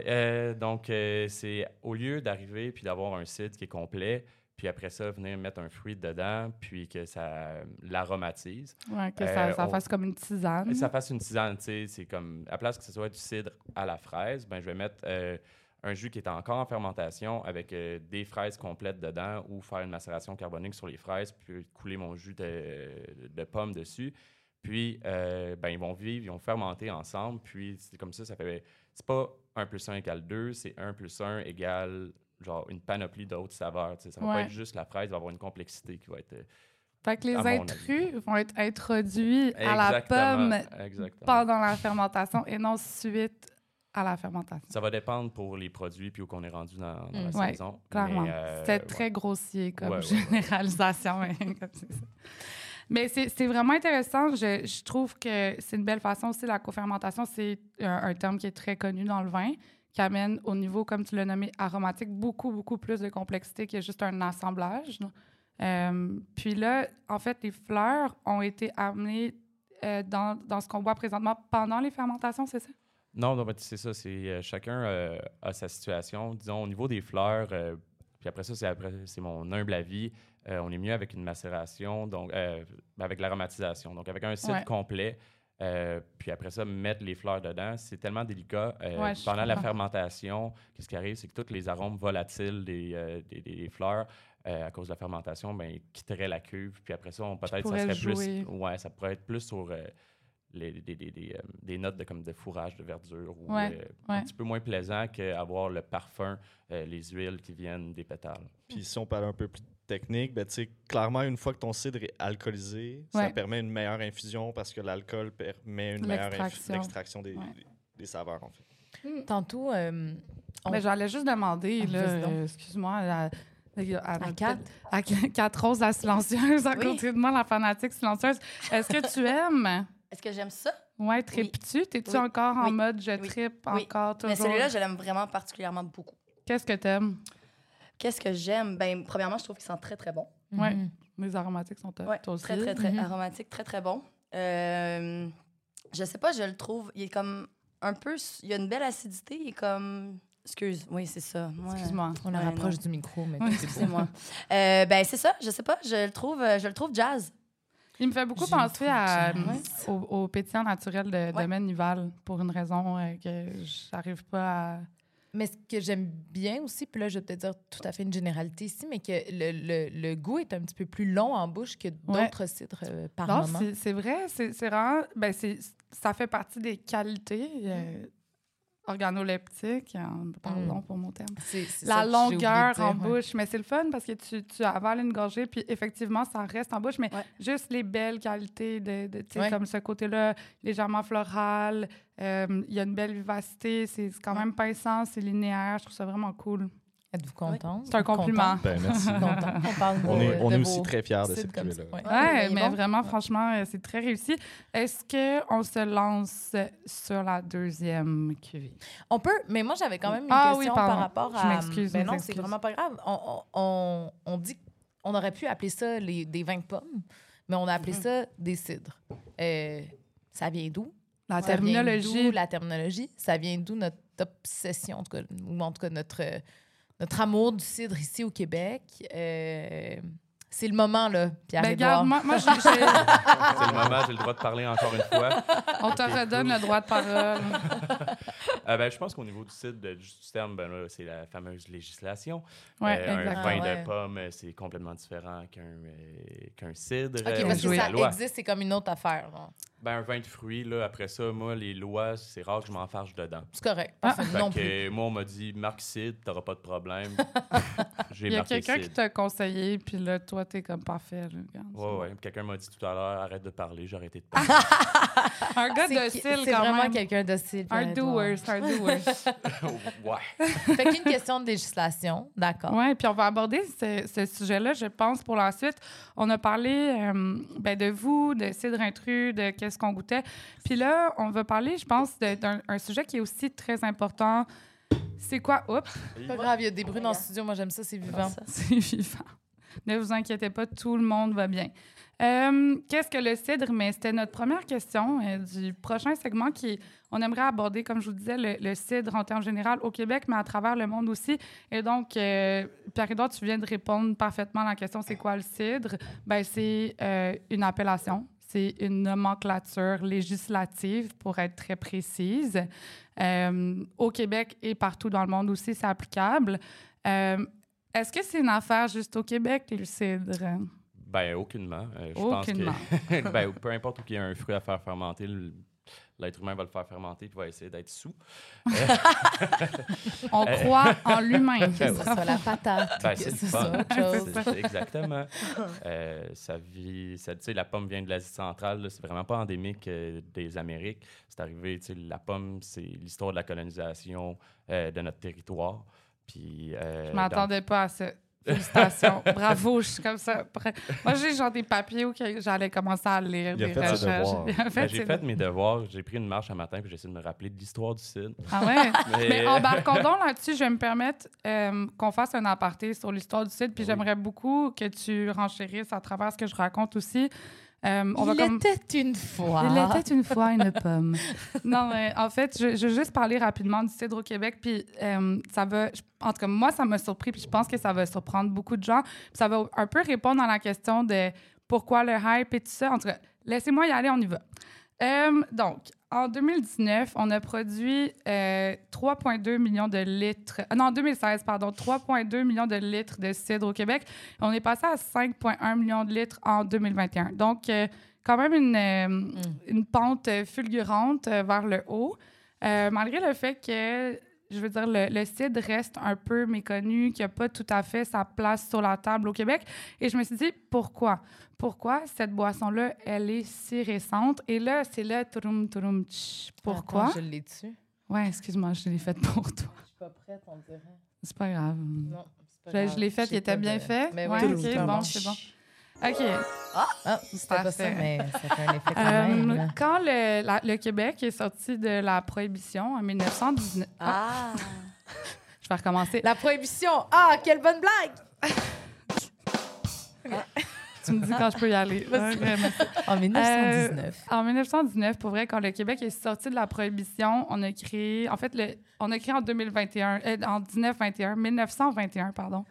donc, euh, c'est au lieu d'arriver puis d'avoir un site qui est complet, puis après ça, venir mettre un fruit dedans, puis que ça l'aromatise. Ouais, que Euh, ça, on- fasse comme une tisane. Et ça fasse une tisane, tu sais, c'est comme, à place que ce soit du cidre à la fraise, ben je vais mettre euh, un jus qui est encore en fermentation avec euh, des fraises complètes dedans ou faire une macération carbonique sur les fraises, puis couler mon jus de, de pomme dessus. Puis, euh, ben, ils vont vivre, ils vont fermenter ensemble, puis c'est comme ça, ça fait, c'est pas 1 plus 1 égale 2, c'est 1 plus 1 égale genre une panoplie d'autres saveurs. tu sais. Ça va Ouais. pas être juste la fraise, il va avoir une complexité qui va être... euh, Fait que les avis. intrus vont être introduits à la pomme exactement. pendant la fermentation et non suite à la fermentation. Ça va dépendre pour les produits puis où qu'on est rendu dans, dans la Mm. Ouais, saison. Clairement. Euh, C'était ouais. très grossier comme Ouais, généralisation. mais comme c'est ça. Mais c'est c'est vraiment intéressant. Je, je trouve que c'est une belle façon aussi. La cofermentation, c'est un, un terme qui est très connu dans le vin, qui amène au niveau, comme tu l'as nommé, aromatique, beaucoup, beaucoup plus de complexité que juste un assemblage. Euh, puis là, en fait, les fleurs ont été amenées euh, dans, dans ce qu'on boit présentement pendant les fermentations, c'est ça? Non, non, c'est ça. C'est euh, chacun a sa situation. Disons au niveau des fleurs. puis après ça, c'est après c'est mon humble avis. on est mieux avec une macération, donc avec l'aromatisation. Donc avec un cycle Ouais. complet. Euh, puis après ça, mettre les fleurs dedans, c'est tellement délicat. Euh, Ouais, pendant la fermentation, qu'est-ce qui arrive, c'est que tous les arômes volatiles des, euh, des, des- des fleurs, euh, à cause de la fermentation, ben, ils quitteraient la cuve. Puis après ça, on- peut-être ça serait jouer. plus... Ouais, ça pourrait être plus sur euh, les, des, des- des, euh, des notes de, comme de fourrage, de verdure, ou Ouais, euh, un petit peu moins plaisant qu'avoir le parfum, euh, les huiles qui viennent des pétales. Puis si on parle un peu plus technique, ben, tu sais, clairement, une fois que ton cidre est alcoolisé, ça permet une meilleure infusion parce que l'alcool permet une meilleure l'extraction des, Ouais. des saveurs, en fait. Tantôt, euh, on- Mais j'allais juste demander, Ah, euh, excuse-moi, à, à, À Kat? à Kat Rose, la silencieuse, à Oui. côté de moi, la fanatique silencieuse. Est-ce que tu aimes? Est-ce que j'aime ça? Ouais, tripes-tu? T'es-tu Oui. encore en Oui. mode je Oui. tripe Oui. encore toujours? Mais celui-là, je l'aime vraiment particulièrement beaucoup. Qu'est-ce que t'aimes? Qu'est-ce que j'aime? Ben, premièrement, je trouve qu'il sent très, très bon. Ouais. Mhm. Les aromatiques sont top. Ouais, toi aussi. très, très, très Mhm. aromatique, très, très bon. Euh, je sais pas, je le trouve, il est comme un peu, il y a une belle acidité, il est comme, excuse, oui, c'est ça. Ouais. Excuse-moi. On la Ouais, rapproche non. du micro, mais Oui, tout est beau. Excusez-moi. Euh, ben, c'est ça, je sais pas, je le trouve, euh, je le trouve jazz. Il me fait beaucoup penser à, au, au pétillant naturel de Ouais. Domaine Nival pour une raison euh, que j'arrive pas à. Mais ce que j'aime bien aussi, puis là, je vais peut-être dire tout à fait une généralité ici, mais que le, le- le goût est un petit peu plus long en bouche que Ouais. d'autres cidres euh, par Non, moment. c'est- vrai. C'est vraiment. Ben, ça fait partie des qualités euh. Hein, Pardon Mm. pour mon terme. C'est- c'est La longueur dire, en ouais. bouche. Mais c'est le fun parce que tu, tu avales une gorgée, puis effectivement, ça reste en bouche. Mais Ouais. juste les belles qualités, de, de, Ouais. comme ce côté-là, légèrement floral. euh, Il y a une belle vivacité. C'est c'est quand même pincant, c'est linéaire. Je trouve ça vraiment cool. Êtes-vous contente? C'est un compliment. Ben, merci. Content qu'on parle on de- est, on de est aussi très fiers de cette cuvée-là. ça. Ouais. Mais bon. vraiment, franchement, euh, c'est très réussi. Est-ce qu'on se lance sur la deuxième cuvée? On peut, mais moi, j'avais quand même une Ah oui, question par rapport Je à. m'excuse, Ben je non, c'est m'excuse. vraiment pas grave. On, on, on, on dit qu'on aurait pu appeler ça les, des vins de pommes, mais on a appelé Mhm. ça des cidres. Euh, ça vient d'où? La Ça vient terminologie. d'où la terminologie? Ça vient d'où notre obsession, en tout cas, ou en tout cas notre, euh, notre amour du cidre ici au Québec? Euh, c'est le moment, là, Ben, Pierre-Édouard. regarde, moi, moi j'ai- j'ai- C'est le moment, j'ai le droit de parler encore une fois. on te redonne le droit de parole. Euh, ben, je pense qu'au niveau du site de, du terme, ben, là, c'est la fameuse législation. Ouais, Euh, un vin Ah, ouais. de pomme, euh, c'est complètement différent qu'un euh, qu'un cidre. OK, euh, parce que ça loi. existe, c'est comme une autre affaire. non? Ben, un vin de fruits, là, après ça, moi, les lois, c'est rare que je m'en fâche dedans. C'est correct. Ah. Parfait. Fait non que, plus. moi, on m'a dit, marque cidre, t'auras pas de problème. J'ai Il y a quelqu'un qui t'a conseillé, puis là, toi, t'es comme parfait. là, regarde. Ouais, ouais. Quelqu'un m'a dit tout à l'heure, arrête de parler, j'ai arrêté de parler. Un gars C'est- docile, C'est quand vraiment même. quelqu'un docile. Un Pierre-Édouard. doer, c'est un doer. ouais. Fait qu'une question de législation, d'accord. Oui, puis on va aborder ce, ce sujet-là, je pense, pour la suite. On a parlé euh, ben, de vous, de cidre intrus, de qu'est-ce qu'on goûtait. Puis là, on va parler, je pense, d'un un sujet qui est aussi très important. C'est quoi? Oups, Pas grave, il y a des bruits dans le studio. Moi, j'aime ça, c'est vivant. C'est vivant. Ne vous inquiétez pas, tout le monde va bien. Euh, Qu'est-ce que le cidre? Mais c'était notre première question euh, du prochain segment qui, on aimerait aborder, comme je vous disais, le, cidre en termes généraux au Québec, mais à travers le monde aussi. Et donc, euh, Pierre-Édouard, tu viens de répondre parfaitement à la question c'est quoi le cidre? Ben, c'est une appellation. C'est une nomenclature législative, pour être très précise. Au Québec et partout dans le monde aussi, c'est applicable. Est-ce que c'est une affaire juste au Québec, le cidre? Ben, aucunement. Euh, je Aucunement. pense que ben, peu importe où il y a un fruit à faire fermenter, l'être humain va le faire fermenter puis va essayer d'être sous. On croit en l'humain. Que ce soit la patate. Ben, c'est c'est- Exactement. Euh, ça vit, ça, tu sais, la pomme vient de l'Asie centrale. C'est vraiment pas endémique euh, des Amériques. C'est arrivé, tu sais, la pomme, c'est l'histoire de la colonisation euh, de notre territoire. Puis, euh, Je dans- m'attendais pas à ça. Félicitations. Bravo, je suis comme ça. Moi, j'ai genre des papiers où que j'allais commencer à lire des recherches. Ben, fait j'ai fait mes devoirs. J'ai pris une marche un matin puis j'ai essayé de me rappeler de l'histoire du cidre. Ah ouais? Mais- Mais embarquons donc là-dessus. Je vais me permettre euh, qu'on fasse un aparté sur l'histoire du site. Puis Oui. j'aimerais beaucoup que tu renchérisses à travers ce que je raconte aussi. Euh, on Il va comme... était une fois. Il était une fois une pomme. non, mais en fait, je, je veux juste parler rapidement du cidre au Québec. Puis euh, ça va, je- en tout cas, moi, ça m'a surpris. Puis je pense que ça va surprendre beaucoup de gens. Puis ça va un peu répondre à la question de pourquoi le hype et tout ça. En tout cas, laissez-moi y aller, on y va. Euh, donc, en 2019, on a produit euh, 3,2 millions de litres. euh, non, en 2016, pardon, 3,2 millions de litres de cidre au Québec. On est passé à 5,1 millions de litres en 2021. Donc, euh, quand même une, euh, une pente euh, fulgurante euh, vers le haut, Euh, malgré le fait que, je veux dire, le, le cidre reste un peu méconnu, qu'il n'a pas tout à fait sa place sur la table au Québec. Et je me suis dit, pourquoi? Pourquoi cette boisson-là, elle est si récente? Et là, c'est le tourum tourum tch. Pourquoi? Attends, je l'ai dessus. Ouais, excuse-moi, je l'ai faite pour toi. Je suis pas prête, on dirait. C'est pas grave. Non, c'est pas Je, grave. je l'ai faite, il était bien de- fait. Mais ouais, oui, ok, c'est bon, bon. c'est bon. OK. Ah, c'était pas ça, mais ça fait un effet quand Euh, même. quand le, la- le Québec est sorti de la prohibition en 1919... Ah, Ah! je vais recommencer. La prohibition. Ah, quelle bonne blague! Tu me dis quand je peux y aller. En 1919. En 1919, pour vrai, quand le Québec est sorti de la prohibition, on a créé, en fait, le, on a créé en 2021, euh, en 1921, 1921, pardon.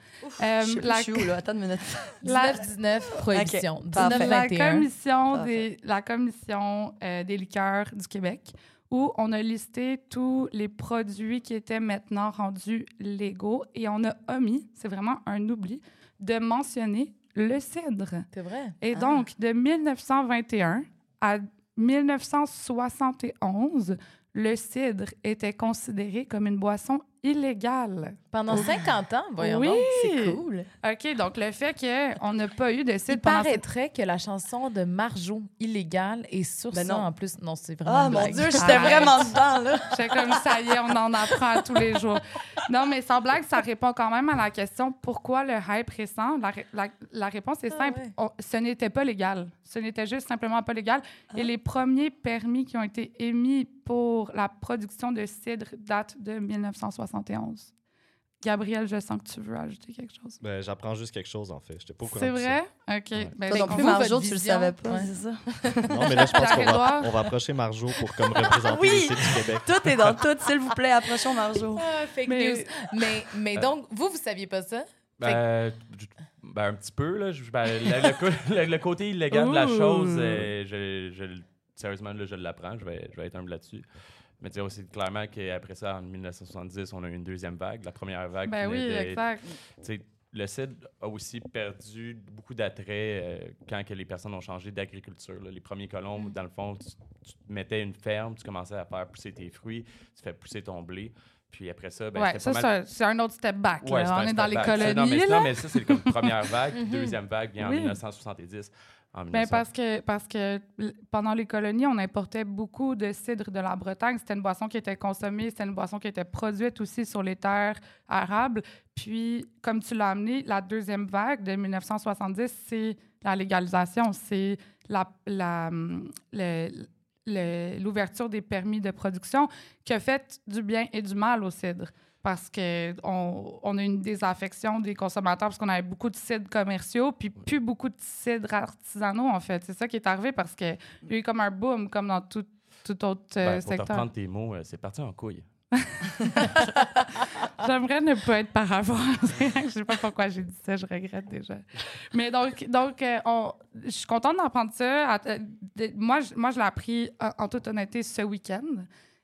Euh, je la- je suis où, là? Attends une minute. la- 19-19, prohibition. Ok, parfait. la 19-21. commission Parfait. des, la commission euh, des liqueurs du Québec, où on a listé tous les produits qui étaient maintenant rendus légaux et on a omis, c'est vraiment un oubli, de mentionner le cidre. C'est vrai. Et Ah. donc, de 1921 à 1971, le cidre était considéré comme une boisson illégale. Pendant 50 ans, voyons Oui. donc, c'est cool. OK, donc le fait qu'on n'a pas eu de Il cidre pendant... paraîtrait que la chanson de Marjo, Illégale, est sur Ben ça non. en plus. Non, c'est vraiment Ah, une mon. Dieu, j'étais vraiment dedans, là. J'étais comme ça y est, on en apprend tous les jours. Non, mais sans blague, ça répond quand même à la question pourquoi le hype récent? La, la- la réponse est Ah simple. ouais. On- ce n'était pas légal. Ce n'était juste simplement pas légal. Et les premiers permis qui ont été émis pour la production de cidre datent de 1971. Gabriel, je sens que tu veux ajouter quelque chose. Ben, J'apprends juste quelque chose, en fait. J'étais pas au courant C'est ça. vrai? OK. Ouais. Ben, je non plus. Marjo, tu le savais pas, ouais. c'est ça? Non, mais là, je pense qu'on va, on va approcher Marjo pour comme représenter Oui. les sites du Québec. Tout est dans tout, s'il vous plaît, approchons Marjo. Ah, fake Mais- news. Mais, mais donc, vous, vous saviez pas ça? Ben, ben, un petit peu, là. Ben, le, le le- côté illégal de la Ouh. chose, euh, je, je- sérieusement, là, je l'apprends. Je vais, je vais être humble là-dessus. Mais dire aussi clairement qu'après ça, en 1970, on a eu une deuxième vague. La première vague. Ben oui, exact. tu sais, le cidre a aussi perdu beaucoup d'attrait euh, quand que les personnes ont changé d'agriculture. là. Les premiers colons, Mm. dans le fond, tu, tu mettais une ferme, tu commençais à faire pousser tes fruits, tu fais pousser ton blé. Puis après ça, ben, ouais, ça, mal... c'est un autre step back. là. Ouais, c'est on un est dans step les back. Ça, colonies. Non, mais, là. non, mais ça, c'est comme première vague. puis deuxième vague vient en Oui. 1970. En Ben 1900. parce que parce que pendant les colonies, on importait beaucoup de cidre de la Bretagne. C'était une boisson qui était consommée, c'était une boisson qui était produite aussi sur les terres arables. Puis, comme tu l'as amené, la deuxième vague de 1970, c'est la légalisation, c'est la, la, le- le- l'ouverture des permis de production qui a fait du bien et du mal au cidre. Parce qu'on on a une désaffection des consommateurs parce qu'on avait beaucoup de cidres commerciaux, puis plus beaucoup de cidres artisanaux, en fait. C'est ça qui est arrivé parce qu'il y a eu comme un boom, comme dans tout, tout autre euh, Ben, pour te secteur. reprendre tes mots, euh, c'est parti en couille. J'aimerais ne pas être paraphrasée. je sais pas pourquoi j'ai dit ça, je regrette déjà. Mais donc, donc euh, on- je suis contente d'apprendre ça. À- euh, de- moi, je, moi, je l'ai appris en toute honnêteté ce week-end.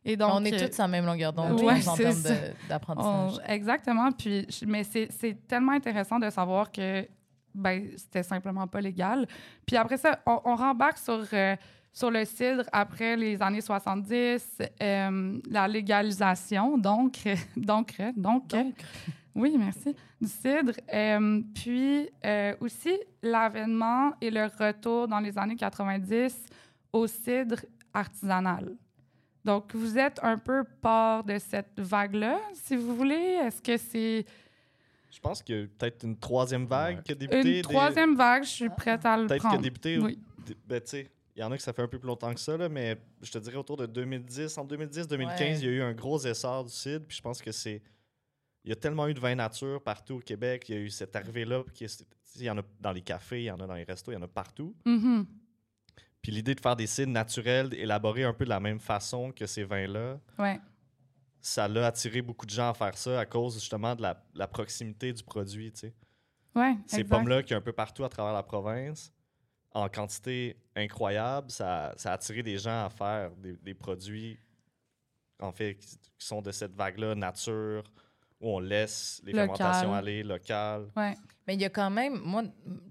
Et donc, on est euh, tous sur la même longueur d'onde, pense, en termes d'apprentissage. exactement. Puis, mais c'est tellement intéressant de savoir que ben, c'était simplement pas légal. Puis après ça, on, on rembarque sur, euh, sur le cidre après les années 70, euh, la légalisation, donc, donc, donc, oui, merci, du cidre. Euh, puis aussi l'avènement et le retour dans les années 90 au cidre artisanal. Donc, vous êtes un peu part de cette vague-là, si vous voulez. Est-ce que c'est Je pense qu'il y a peut-être une troisième vague Ouais. qui a débuté. une des- troisième vague? Je suis prête à le Peut-être qui a prendre. débuté. Oui. Ben, tu sais, il y en a que ça fait un peu plus longtemps que ça, là, mais je te dirais autour de 2010. En 2010-2015, Ouais. il y a eu un gros essor du cidre. Puis je pense que c'est. Il y a tellement eu de vin nature partout au Québec. Il y a eu cette arrivée-là. Qui il y en a dans les cafés, il y en a dans les restos, il y en a partout. Mhm. Puis l'idée de faire des cidres naturels, élaborés un peu de la même façon que ces vins-là, Ouais. ça l'a attiré beaucoup de gens à faire ça à cause justement de la, la proximité du produit. tu sais. Ouais, Ces pommes-là qui y a un peu partout à travers la province. en quantité incroyable. Ça, ça a attiré des gens à faire des, des produits, en fait, qui, qui sont de cette vague-là, nature, où on laisse les Local. fermentations aller, locales. Ouais. Mais il y a quand même, moi,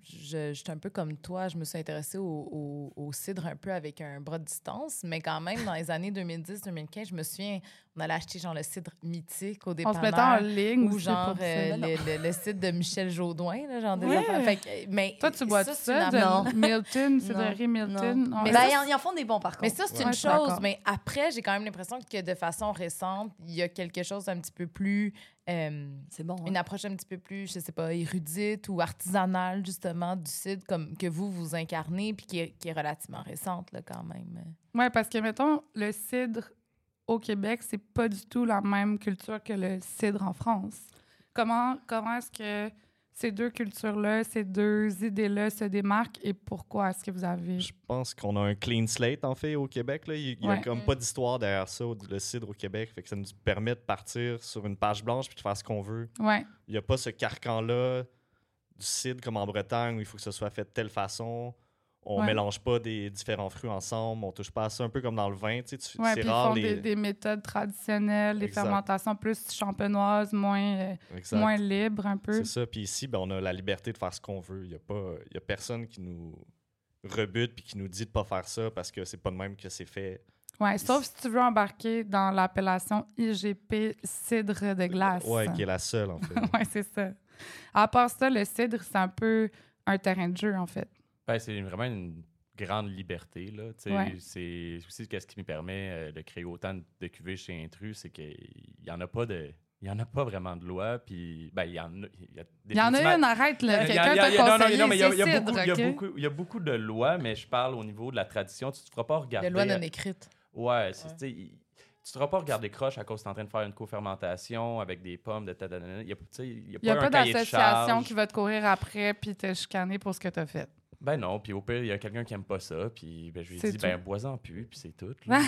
je, je suis un peu comme toi, je me suis intéressée au, au, au cidre un peu avec un bras de distance, mais quand même, dans les années 2010-2015, je me souviens, on allait acheter genre le cidre mythique au On départ. se mettait en ligne Ou genre ça. euh, le, le, le cidre de Michel Jaudoin, là, genre des Ouais. affaires. Fait que, mais Toi, tu bois c'est ça, une Non. de Milton, cidrerie Milton. Non. Mais ça, ils en- font des bons, par Mais contre. ça, c'est Ouais, une chose. Mais après, j'ai quand même l'impression que de façon récente, il y a quelque chose d'un petit peu plus. euh, C'est bon. hein. une approche un petit peu plus, je sais pas, érudite ou artisanale, justement, du cidre comme que vous, vous incarnez, puis qui est, qui est relativement récente, là, quand même. Oui, parce que, mettons, le cidre au Québec, c'est pas du tout la même culture que le cidre en France. Comment, comment est-ce que ces deux cultures-là, ces deux idées-là se démarquent et pourquoi est-ce que vous avez... Je pense qu'on a un clean slate, en fait, au Québec. Là. Il n'y a Ouais. comme Mm. pas d'histoire derrière ça, le cidre au Québec. Fait que ça nous permet de partir sur une page blanche puis de faire ce qu'on veut. Ouais, Il n'y a pas ce carcan-là du cidre comme en Bretagne où il faut que ce soit fait de telle façon. On Ouais. mélange pas des différents fruits ensemble. On touche pas à ça. Un peu comme dans le vin. Tu sais, tu- ouais c'est puis ils rare font les... des, des méthodes traditionnelles, des Exact. fermentations plus champenoises, moins, euh, moins libres un peu. C'est ça. Puis ici, ben, on a la liberté de faire ce qu'on veut. Il n'y a, pas- il y a personne qui nous rebute puis qui nous dit de pas faire ça parce que c'est pas de même que c'est fait. Ouais, sauf si tu veux embarquer dans l'appellation IGP cidre de glace. Ouais, qui est la seule, en fait. ouais, c'est ça. À part ça, le cidre, c'est un peu un terrain de jeu, en fait. Ben, c'est vraiment une grande liberté. Là. Ouais. C'est aussi ce qui me permet euh, de créer autant de cuvées chez Intrus, c'est qu'il n'y en a pas de. Il y en a pas vraiment de loi, puis ben, il y en a. Il y, a Il y en a définitivement- une, arrête, là. Quelqu'un t'a a- non, non, conseillé, non, mais il y a- beaucoup- cidre, il y a beaucoup- il y a beaucoup de lois, mais je parle au niveau de la tradition. Tu ne te feras pas regarder. De loi non écrite. Ouais, c'est, Ouais. Tu ne te feras pas regarder croche à cause que tu es en train de faire une co-fermentation avec des pommes de ta- Il n'y a, y a pas, d'association qui va te courir après puis te chicaner pour ce que tu as fait. Ben non, puis au pire, il y a quelqu'un qui aime pas ça, puis ben, je lui C'est dis, ben bois-en plus, puis c'est tout. là.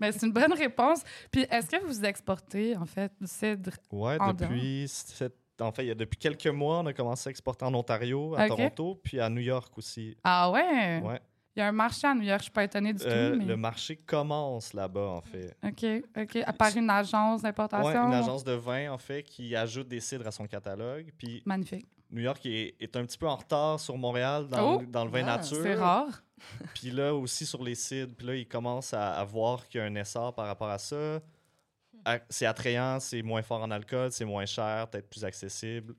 Mais c'est une bonne réponse. Puis est-ce que vous exportez, en fait, du cidre? Ouais, En depuis. cette- En fait, il y a depuis quelques mois, on a commencé à exporter en Ontario, à. Toronto, puis à New York aussi. Ah ouais? Ouais. Il y a un marché à New York, je suis pas étonnée du Euh, tout. Mais... Le marché commence là-bas, en fait. OK, OK. À part une agence d'importation? Ouais, une agence de vin, en fait, qui ajoute des cidres à son catalogue. Puis Magnifique. New York est, est un petit peu en retard sur Montréal dans, Oh! le, dans le vin Ah, nature. C'est rare. Puis là aussi sur les cidres. Puis là, ils commencent à, à voir qu'il y a un essor par rapport à ça. C'est attrayant, c'est moins fort en alcool, c'est moins cher, peut-être plus accessible.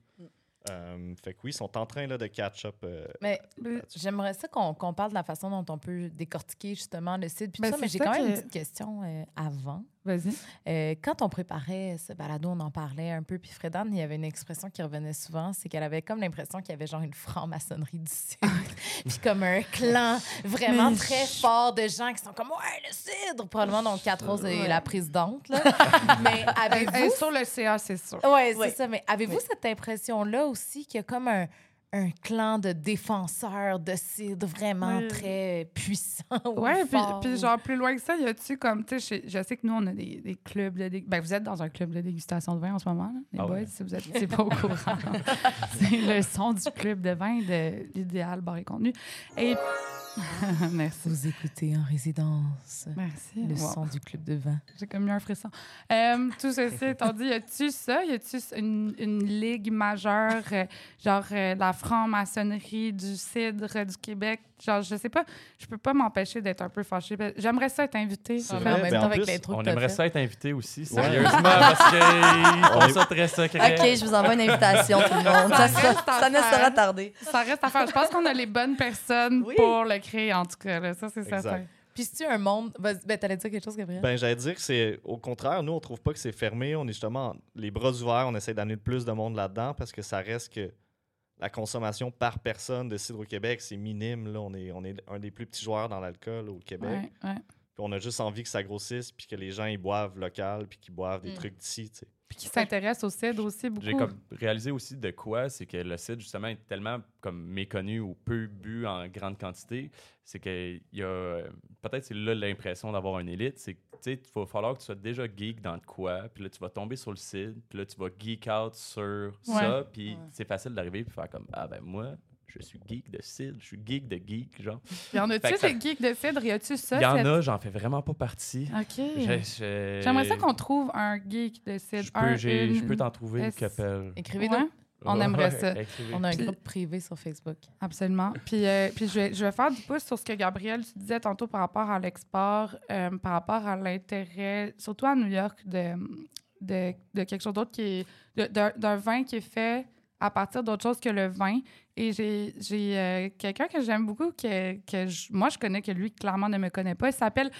Euh, fait que oui, ils sont en train là, de catch-up. euh, Mais j'aimerais ça qu'on parle de la façon dont on peut décortiquer justement le cidre. Puis Ben, tout ça, mais j'ai quand même que- une petite question euh, avant. Vas-y. Euh, quand on préparait ce balado, on en parlait un peu. Puis Fredan, il y avait une expression qui revenait souvent, c'est qu'elle avait comme l'impression qu'il y avait genre une franc-maçonnerie du cidre. puis comme un clan vraiment Mais très je- fort de gens qui sont comme Ouais, le cidre! Probablement, donc Quatre Roses et Ouais. la présidente. Là. Mais Euh, avez-vous sur le CA, c'est sûr. Oui, c'est ça. Mais avez-vous cette impression-là aussi qu'il y a comme un, un clan de défenseurs de cidre vraiment Oui. très puissant? ou Ouais, puis, genre plus loin que ça, y a-tu comme, tu sais, je, je sais que nous, on a des, des clubs de... dé- Ben, vous êtes dans un club de dégustation de vin en ce moment, là, les Ah boys, ouais. si vous êtes c'est pas au courant. c'est le son du club de vin de l'idéal bar et contenu. Et... Merci. Vous écoutez en résidence Merci. le Wow. son du club de vin. J'ai comme eu un frisson. Euh, tout ceci étant dit, y a-tu ça? Y a-tu une, une ligue majeure, euh, genre euh, la franc-maçonnerie du cidre du Québec? Genre, je sais pas, je peux pas m'empêcher d'être un peu fâchée. Ben, J'aimerais ça être invitée. C'est En même ben, temps, en avec plus, l'intro que On aimerait fait. ça être invité aussi, Ouais. sérieusement, parce qu'ils On font est- ça très secret. OK, je vous envoie une invitation, tout le monde. Ça, Ça sera- reste à ça ne sera tardé. Ça reste à faire. Je pense qu'on a les bonnes personnes Oui. pour le créer, en tout cas. là. Ça, c'est certain. Puis si tu un monde... Ben, t'allais dire quelque chose, Gabriel? Ben, j'allais dire que c'est au contraire, nous, on trouve pas que c'est fermé. On est justement les bras ouverts, on essaie d'amener le plus de monde là-dedans parce que ça reste que la consommation par personne de cidre au Québec, c'est minime. Là. On, est, on est un des plus petits joueurs dans l'alcool au Québec. Puis on a juste envie que ça grossisse puis que les gens ils boivent local puis qu'ils boivent des Mm. trucs d'ici. tu sais. Puis qui s'intéresse au cidre aussi beaucoup. J'ai comme réalisé aussi de quoi, c'est que le cidre, justement, est tellement comme méconnu ou peu bu en grande quantité. C'est qu'il y a. Peut-être c'est là l'impression d'avoir une élite. C'est que, tu sais, il va falloir que tu sois déjà geek dans de quoi. Puis là, tu vas tomber sur le cidre. Puis là, tu vas geek out sur ça. Puis Ouais. c'est facile d'arriver puis faire comme Ah, ben moi, je suis geek de cidre, je suis geek de geek, genre. Y en a-tu des geeks de cidre? Y a-tu ça? Il y en cette- a, j'en fais vraiment pas partie. OK. J'aimerais ça qu'on trouve un geek de cidre. Je peux, un, j'ai- je une- peux t'en trouver qui appelle. Écrivez-nous. Ouais, On aimerait ça. On a un groupe privé sur Facebook. Absolument. Puis, euh, puis je, vais, je vais faire du pouce sur ce que Gabriel tu disais tantôt par rapport à l'export, euh, par rapport à l'intérêt, surtout à New York, de, de, de quelque chose d'autre qui est. d'un vin qui est fait à partir d'autre chose que le vin. Et j'ai euh, quelqu'un que j'aime beaucoup, que, que moi je connais, que lui clairement ne me connaît pas. Il s'appelle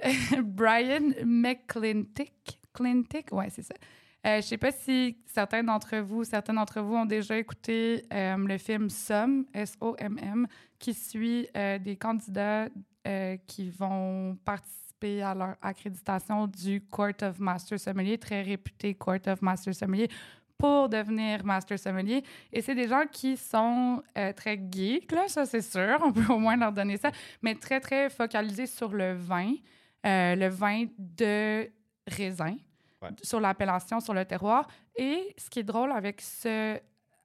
Brian McClintick. Clintick? Ouais, c'est ça. Euh, je sais pas si certains d'entre vous, certains d'entre vous ont déjà écouté euh, le film Somm, S-O-M-M, qui suit euh, des candidats euh, qui vont participer à leur accréditation du Court of Master Sommelier, très réputé Court of Master Sommelier, pour devenir Master Sommelier. Et c'est des gens qui sont euh, très geeks, là, ça c'est sûr, on peut au moins leur donner ça, mais très, très focalisés sur le vin, euh, le vin de raisin Ouais. sur l'appellation, sur le terroir. Et ce qui est drôle avec ce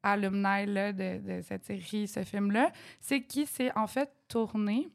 alumni-là de, de cette série, ce film-là, c'est qu'il s'est en fait tourné,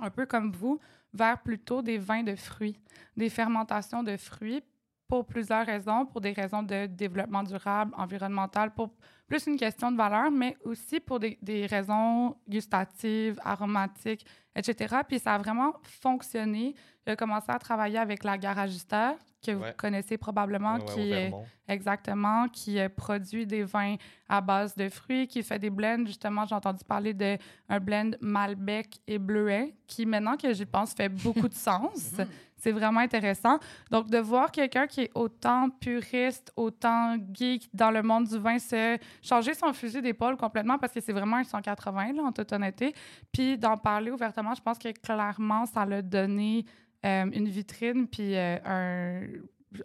un peu comme vous, vers plutôt des vins de fruits, des fermentations de fruits pour plusieurs raisons, pour des raisons de développement durable, environnemental, pour plus une question de valeur, mais aussi pour des, des raisons gustatives, aromatiques, etc. Puis ça a vraiment fonctionné. A commencé à travailler avec la Garagista, que vous connaissez probablement, Ouais, qui est exactement, qui euh, produit des vins à base de fruits, qui fait des blends. Justement, j'ai entendu parler d'un blend Malbec et Bleuet, qui maintenant que j'y pense fait beaucoup de sens. C'est vraiment intéressant. Donc, de voir quelqu'un qui est autant puriste, autant geek dans le monde du vin se changer son fusil d'épaule complètement parce que c'est vraiment un 180, là, en toute honnêteté. Puis d'en parler ouvertement, je pense que clairement, ça l'a donné euh, une vitrine puis euh, un,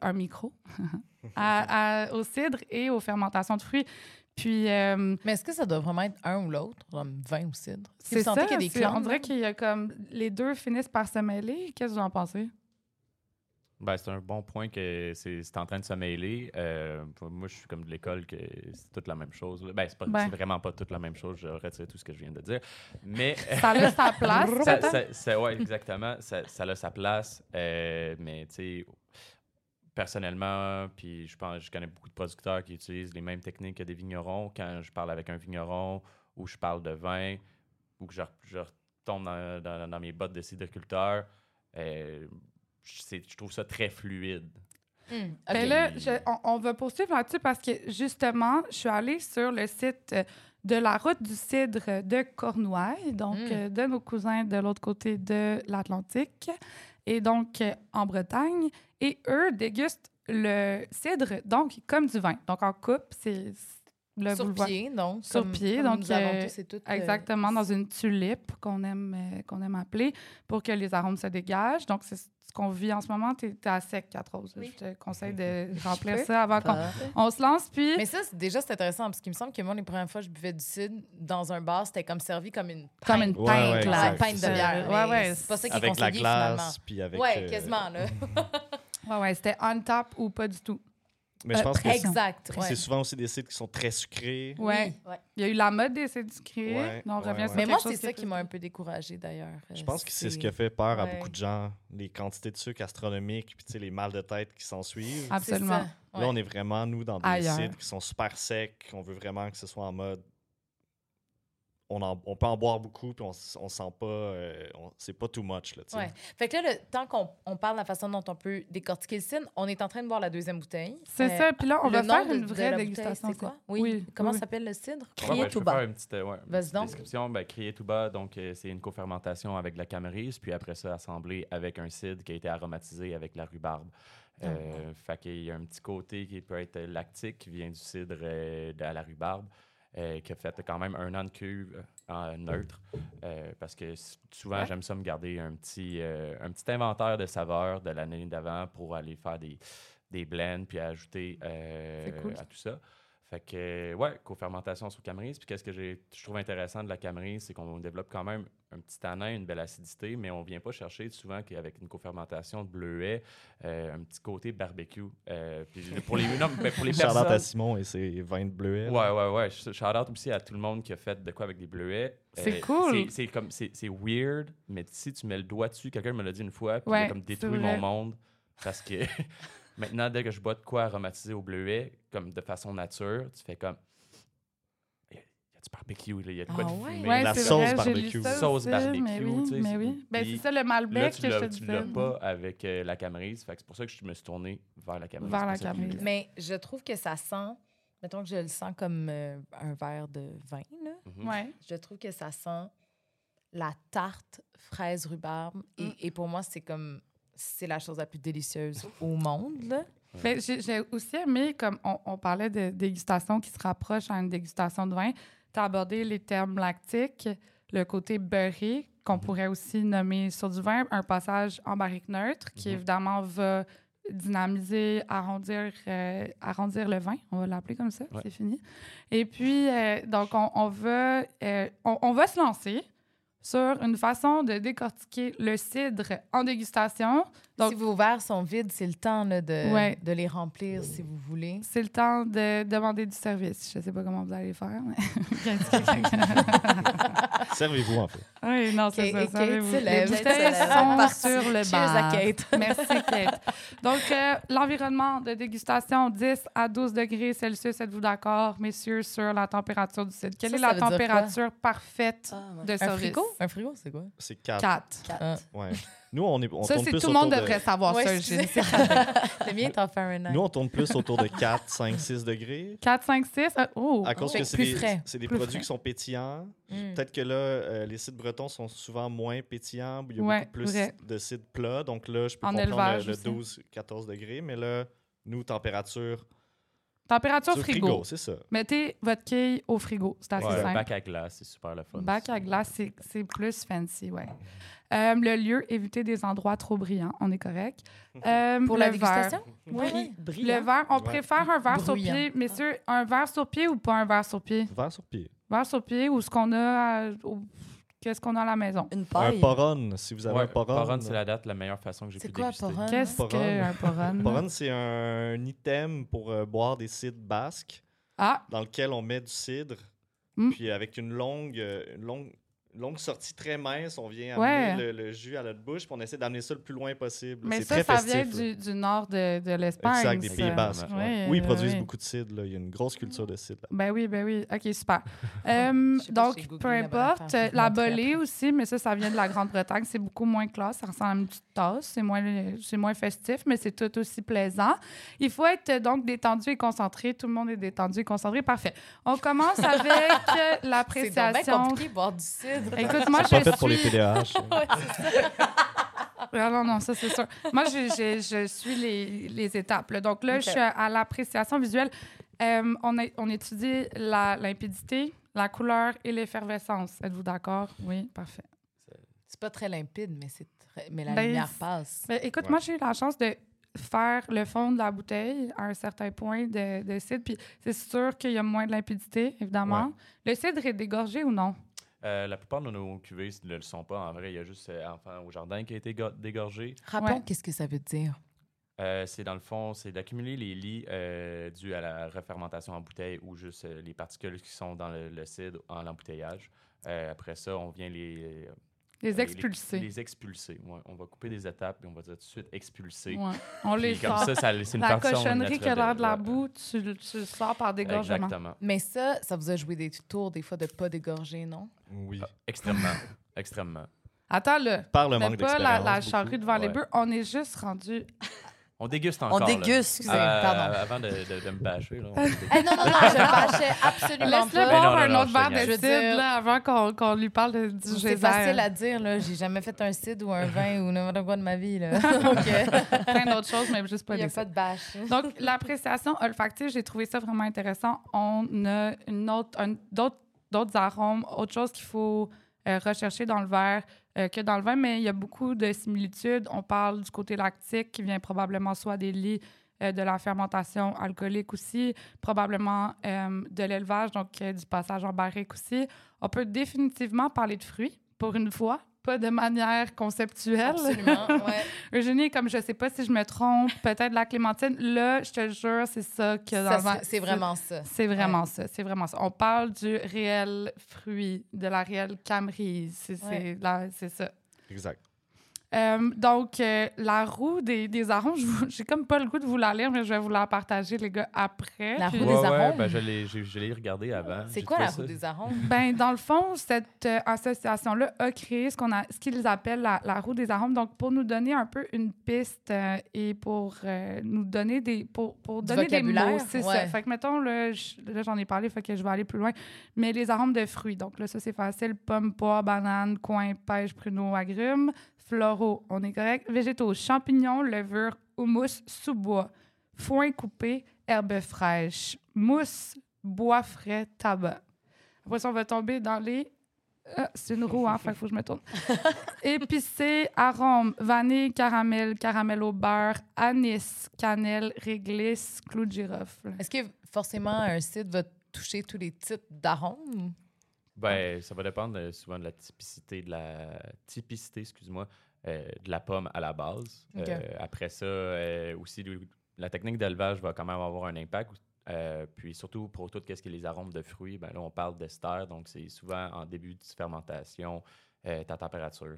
un micro à- à- au cidre et aux fermentations de fruits. Puis, euh, Mais est-ce que ça doit vraiment être un ou l'autre, comme vin ou cidre? C'est ça. qu'il y a des c'est- clans? on dirait qu'il y a comme... Les deux finissent par se mêler. Qu'est-ce que vous en pensez? Ben, c'est un bon point que c'est en train de se mêler. Euh, moi, je suis comme de l'école que c'est toute la même chose. Ben, c'est Ben. c'est vraiment pas toute la même chose. Je retire tout ce que je viens de dire. Mais Ça a sa place. ça, peut-être? ça- ça- ouais, exactement. Ça, ça a sa place. Euh, mais tu sais, personnellement, puis je pense, je connais beaucoup de producteurs qui utilisent les mêmes techniques que des vignerons. Quand je parle avec un vigneron ou je parle de vin ou que je, je retombe dans, dans- dans mes bottes de cidriculteur, euh, je c'est- je trouve ça très fluide. Hmm, Ben ok. là, je- on, on va poursuivre là-dessus parce que justement, je suis allée sur le site euh, de la route du cidre de Cornouailles, donc Mm. euh, de nos cousins de l'autre côté de l'Atlantique, et donc euh, en Bretagne. Et eux dégustent le cidre, donc comme du vin. Donc en coupe, c'est. là, Sur pied, donc. Sur comme- pied, comme donc, nous euh, tous et toutes, euh, Exactement, dans une tulipe qu'on aime, euh, qu'on aime appeler, pour que les arômes se dégagent. Donc, c'est ce qu'on vit en ce moment. Tu es, à sec, 4 roses. Oui. Je te conseille de remplir ça avant qu'on on se lance. Puis, Mais ça, c'est- déjà, c'est intéressant parce qu'il me semble que moi, les premières fois que je buvais du cidre dans un bar, c'était comme servi comme une comme une pinte. Ouais, pinte, ouais, là. Une pinte de C'est- bière. Ouais, ouais. C'est pas ça qui est Avec la conseillé, finalement. glace, puis avec. Ouais, euh, quasiment, là. Ouais, ouais, c'était on top ou pas du tout. Mais je Euh, pense que exact. ouais. c'est souvent aussi des sites qui sont très sucrés. Ouais. Oui, ouais. Il y a eu la mode des sucrés. Ouais, on ouais, revient ouais. sur Mais moi, c'est ça qui m'a un peu découragée, d'ailleurs. Je pense que c'est ce qui a fait peur à beaucoup de gens, les quantités de sucre astronomiques, puis tu sais, les mal de tête qui s'en suivent. Absolument. Là, on est vraiment, nous, dans des Ailleurs. sites qui sont super secs. On veut vraiment que ce soit en mode. On, en- on peut en boire beaucoup, puis on, on sent pas. euh, c'est pas too much, là, tu sais. Ouais. Fait que là, le, tant qu'on on parle de la façon dont on peut décortiquer le cidre, on est en train de boire la deuxième bouteille. C'est Euh, ça. Puis là, on va faire de- une de vraie dégustation. C'est quoi? Oui. Comment oui. s'appelle le cidre? Ouais, Crier ben, tout bas. faire une petite, ouais, une Vas-y petite donc. description. Ben, crier tout bas, donc euh, c'est une co-fermentation avec de la camerise, puis après ça, assemblé avec un cidre qui a été aromatisé avec la rhubarbe. Euh, Fait qu'il y a un petit côté qui peut être lactique, qui vient du cidre euh, à la rhubarbe, qui a fait quand même un an de cuve euh, en neutre. euh, parce que souvent, Ouais. j'aime ça me garder un petit, euh, un petit inventaire de saveurs de l'année d'avant pour aller faire des, des blends puis ajouter euh, cool, à tout ça. Fait que, euh, ouais, co-fermentation sur Camerise. Puis qu'est-ce que j'ai, je trouve intéressant de la Camerise, c'est qu'on développe quand même un petit tanin, une belle acidité, mais on vient pas chercher souvent qu'avec une co-fermentation de bleuet, euh, un petit côté barbecue. Euh, puis pour les, non, mais pour les personnes... à Simon et ses vins de bleuet. Ouais, ouais, ouais. Sh- Shout out aussi à tout le monde qui a fait de quoi avec des bleuets. C'est cool. c'est- comme, c'est weird, mais si tu mets le doigt dessus, quelqu'un me l'a dit une fois, puis il a comme détruit mon monde parce que maintenant, dès que je bois de quoi aromatisé au bleuet, comme de façon nature, tu fais comme. Il y a du barbecue, là, il y a de quoi Ah de ouais? Ouais, la c'est sauce vrai, barbecue. ça Sauce aussi, barbecue, Mais oui, tu sais, mais c'est- oui. Ben, c'est ça le Là, Malbec tu que je te l'as, tu l'as disais. pas avec euh, la Camerise. Fait c'est pour ça que je me suis tourné vers la Camerise. Vers la Mais je trouve que ça sent, mettons que je le sens comme euh, un verre de vin, là. Mhm. Ouais. je trouve que ça sent la tarte fraise rhubarbe. Et, Mm. et pour moi, c'est comme, c'est la chose la plus délicieuse au monde, là. Ben, j'ai aussi aimé, comme on, on parlait de dégustation qui se rapproche à une dégustation de vin, tu as abordé les termes lactiques, le côté beurré, qu'on pourrait aussi nommer sur du vin, un passage en barrique neutre qui Mhm. évidemment va dynamiser, arrondir, euh, arrondir le vin, on va l'appeler comme ça, Ouais. c'est fini. Et puis, euh, donc, on, on va, euh, on, on va se lancer sur une façon de décortiquer le cidre en dégustation. Donc- si vos verres sont vides, c'est le temps là, de, Ouais. de les remplir si vous voulez. C'est le temps de demander du service. Je sais pas comment vous allez faire, mais... Servez-vous, en fait. oui, non, c'est ça. et savez-vous. Kate se Les bouteilles sont sur le bar. à Kate. Merci, Kate. Donc, euh, l'environnement de dégustation, 10 à 12 degrés Celsius, êtes-vous d'accord, messieurs, sur la température du site? Quelle Ça, est ça la température parfaite Ah, ouais. de Un service? frigo? Un frigo, c'est quoi? C'est 4. 4. Quatre. Ah. Ouais. Nous, on, est, on Ça, tourne plus tout le monde autour de- devrait savoir Ouais, ça. Le mien est en Fahrenheit. Nous, on tourne plus autour de 4, 5, 6 degrés. 4, 5, 6. oh! À cause Fait que c'est des, frais. c'est des Plus produits frais. qui sont pétillants. Mm. Peut-être que là, euh, les sites bretons sont souvent moins pétillants. Il y a Ouais, beaucoup plus vrai. de sites plats. Donc là, je peux En comprendre le, aussi. 12-14 degrés. Mais là, nous, température Température sur frigo. c'est ça. Mettez votre quille au frigo. C'est assez Ouais, simple. bac à glace, c'est super le fun. Bac à glace, c'est- c'est plus fancy, ouais. Euh, le lieu, éviter des endroits trop brillants, on est correct. Euh, Pour la le verre. dégustation? Oui. Brillant. Le verre, on Ouais. préfère un verre sur pied. Messieurs, un verre sur pied ou pas un verre sur pied? Verre sur pied. Verre sur pied ou ce qu'on a, à- au- qu'est-ce qu'on a à la maison? Une Un paille. poron, si vous avez Ouais, un poron. Poron, c'est la date la meilleure façon que j'ai C'est pu quoi, déguster. Poron? Qu'est-ce Poron. qu'un poron? Poron, c'est un, un item pour euh, boire des cidres basques Ah, dans lequel on met du cidre. Mm. Puis avec une longue, euh, une longue, longue sortie très mince, on vient Ouais. amener le, le jus à notre bouche, puis on essaie d'amener ça le plus loin possible. mais C'est ça, très ça vient festif. du, du nord de, de l'Espagne. Exact, des ça. Pays Basques. Ouais. Oui, Oui, ils produisent oui. beaucoup de cidre. là. Il y a une grosse culture de cidre. là. Ben oui, ben oui. OK, super. Euh, si donc, peu la importe. La montrer bolée aussi, mais ça, ça vient de la Grande-Bretagne. C'est beaucoup moins classe. Ça ressemble à une petite tasse. C'est moins, c'est moins festif, mais c'est tout aussi plaisant. Il faut être euh, donc détendu et concentré. Tout le monde est détendu et concentré. Parfait. On commence avec euh, C'est l'appréciation. compliqué de boire du cidre. Écoute, moi, C'est je pas fait pour les suis... TDAH. Ah non, non, ça, c'est sûr. Moi, je, je- je suis les, les étapes. là. Donc là, je suis à, l'appréciation visuelle. Euh, on, a- on étudie la limpidité, la couleur et l'effervescence. Êtes-vous d'accord? Oui, parfait. C'est pas très limpide, mais, c'est très... mais la Ben, lumière passe. Mais écoute, Ouais. moi, j'ai eu la chance de faire le fond de la bouteille à un certain point de, de cidre. Puis c'est sûr qu'il y a moins de limpidité, évidemment. Le cidre est dégorgé ou non? Euh, la plupart de nos cuvées ne le sont pas. En vrai, il y a juste euh, Enfant au jardin qui a été go- dégorgé. Rappelons Ouais. qu'est-ce que ça veut dire. Euh, c'est dans le fond, c'est d'accumuler les lits euh, dus à la refermentation en bouteille ou juste euh, les particules qui sont dans le, le cidre en l'embouteillage. Euh, après ça, on vient les, euh, Les expulser. Les, expulser. ouais. On va couper des étapes et on va dire tout de suite expulser. Ouais. On les comme sort. ça, ça c'est une La cochonnerie qui a l'air de la boue, tu, le- tu le sors par dégorgement. Exactement. Mais ça, ça vous a joué des tours, des fois, de pas dégorger, non? Oui. Ah, extrêmement. extrêmement. Attends, là. Par le manque pas la, charrue devant les bœufs. On est juste rendu. On déguste On encore. là. déguste. Excusez, Euh, pardon. Avant de, de- de me bâcher. Là, on. Eh, non, non, non, je bâchais absolument Laisse-le pas. Ben boire non, non, un autre verre de cidre dire- là, avant qu'on qu'on lui parle de, du C'est facile à dire, là. J'ai jamais fait un cidre ou un vin ou n'importe quoi de ma vie, là. Donc, euh, Plein d'autres choses, mais juste pas il n'y a pas de bâche. Donc, l'appréciation olfactive, j'ai trouvé ça vraiment intéressant. On a une autre, un- d'autres, d'autres arômes, autre chose qu'il faut euh, rechercher dans le verre euh, que dans le vin, mais il y a beaucoup de similitudes. On parle du côté lactique qui vient probablement soit des lits euh, de la fermentation alcoolique aussi, probablement euh, de l'élevage, donc du passage en barrique aussi. On peut définitivement parler de fruits, pour une fois, pas de manière conceptuelle. Absolument, ouais. Eugénie, comme je sais pas si je me trompe, peut-être la clémentine, là, je te jure, c'est ça que Ça, dans c'est- c'est vraiment ça. c'est vraiment ça, c'est vraiment ça. On parle du réel fruit, de la réelle camerise, c'est Ouais. ça. Exact. Euh, donc, euh, la roue des, des arômes, je vous- j'ai comme pas le goût de vous la lire, mais je vais vous la partager, les gars, après. La roue Ouais, des ouais, arômes? ben, je l'ai j'ai- je l'ai regardé avant. C'est quoi la roue ça- des arômes? Ben, dans le fond, cette euh, association-là a créé ce qu'on a, ce qu'ils appellent la, la roue des arômes. Donc, pour nous donner un peu une piste euh, et pour euh, nous donner des, pour, pour donner des mots, c'est ça. Fait que mettons là, j'en ai parlé, fait que je vais aller plus loin. Mais les arômes de fruits. Donc là, ça c'est facile pomme, poire, banane, coin, pêche, pruneau, agrumes. Floraux, on est correct. Végétaux, champignons, levure, houmous, sous-bois, foin coupé, herbes fraîches, mousse, bois frais, tabac. Après ça, on va tomber dans les. Ah, c'est une roue, hein, qu'il faut que je me tourne. Épicé, arôme, vanille, caramel, caramel au beurre, anis, cannelle, réglisse, clou de girofle. Est-ce que forcément un site va toucher tous les types d'arômes? Ben, ça va dépendre euh, souvent de la typicité de la typicité, excuse-moi, euh, de la pomme à la base. Euh, après ça, euh, aussi la technique d'élevage va quand même avoir un impact. Puis surtout pour tout ce qui est les arômes de fruits, ben là on parle d'ester, donc c'est souvent en début de fermentation ta température.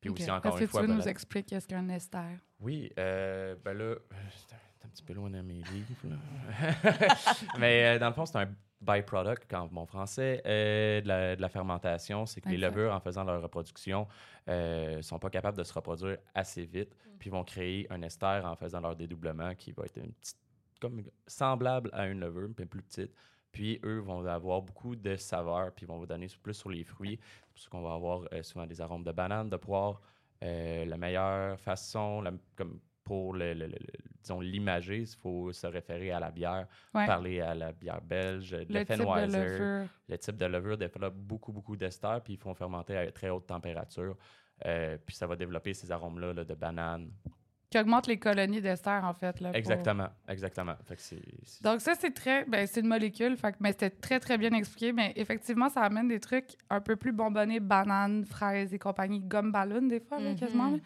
Puis aussi encore Est-ce une que fois, tu veux ben, nous la- expliquer qu'est-ce qu'un ester? oui, ben là, c'est un, petit peu loin de mes livres. là. Mais dans le fond, c'est un byproduct, en bon français, euh, de, la, de la fermentation. C'est que les levures, en faisant leur reproduction, ne sont pas capables de se reproduire assez vite, puis vont créer un ester en faisant leur dédoublement qui va être une petite, comme semblable à une levure, mais plus petite. Puis eux vont avoir beaucoup de saveurs, puis vont vous donner plus sur les fruits. Ça qu'on va avoir euh, souvent des arômes de banane, de poire. Euh, la meilleure façon, la- comme pour le, le- le- le- disons l'imager, il faut se référer à la bière, Ouais. parler à la bière belge, Le la type de Fenweiser. levure. Le type de levure développe beaucoup, beaucoup d'ester, puis ils font fermenter à très haute température. Euh, puis ça va développer ces arômes-là là, de banane. Qui augmente les colonies d'ester, en fait. Là, pour- Exactement, exactement. Fait que c'est, c'est- Donc ça, c'est très... Ben, c'est une molécule, fait que, mais c'était très, très bien expliqué. Mais effectivement, ça amène des trucs un peu plus bonbonnés, bananes, fraises et compagnie, gomme ballon, des fois, là, Mhm. quasiment. là.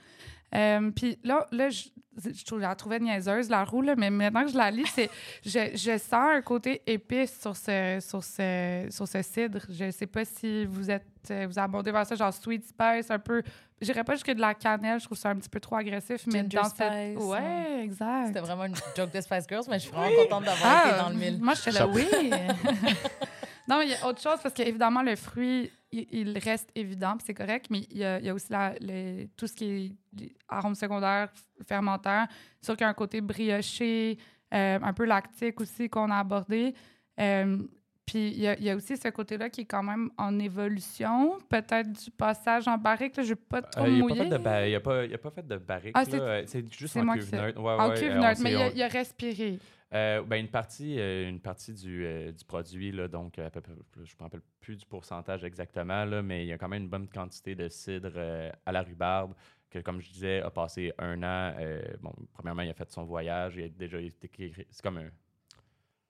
Euh, Puis là, là je, je, la trouvais niaiseuse, la roue, là, mais maintenant que je la lis, c'est, je, je sens un côté épice sur ce, sur ce, sur ce cidre. Je sais pas si vous êtes euh, vous abondez vers ça, genre sweet spice, un peu... Je dirais pas jusque de la cannelle, je trouve ça un petit peu trop agressif, mais Ginger dans cette... spice, Ouais, exact. C'était vraiment une joke de Spice Girls, mais je suis vraiment contente d'avoir été dans le mille. Ah, Moi, je suis là, oui. non, mais il y a autre chose parce qu'évidemment, le fruit, il, il reste évident, c'est correct, mais il y a, il y a aussi la, tout ce qui est les arômes secondaires, f- fermentaires. C'est sûr qu'il y a un côté brioché, euh, un peu lactique aussi qu'on a abordé. Euh, puis il y, a, il y a aussi ce côté-là qui est quand même en évolution, peut-être du passage en barrique. Là, je ne vais pas trop Euh, mouiller. il a pas, il a pas fait de barrique. Ah, c'est- juste en cuve neutre. Ouais, en ouais, cuve euh, neutre, mais il a, il a respiré. Euh, ben, une partie, euh, une partie du, euh, du produit, là, donc à peu près, je ne me rappelle plus du pourcentage exactement, là, mais il y a quand même une bonne quantité de cidre à la rhubarbe que, comme je disais, a passé un an. bon, premièrement, il a fait son voyage, il a déjà été C'est comme un,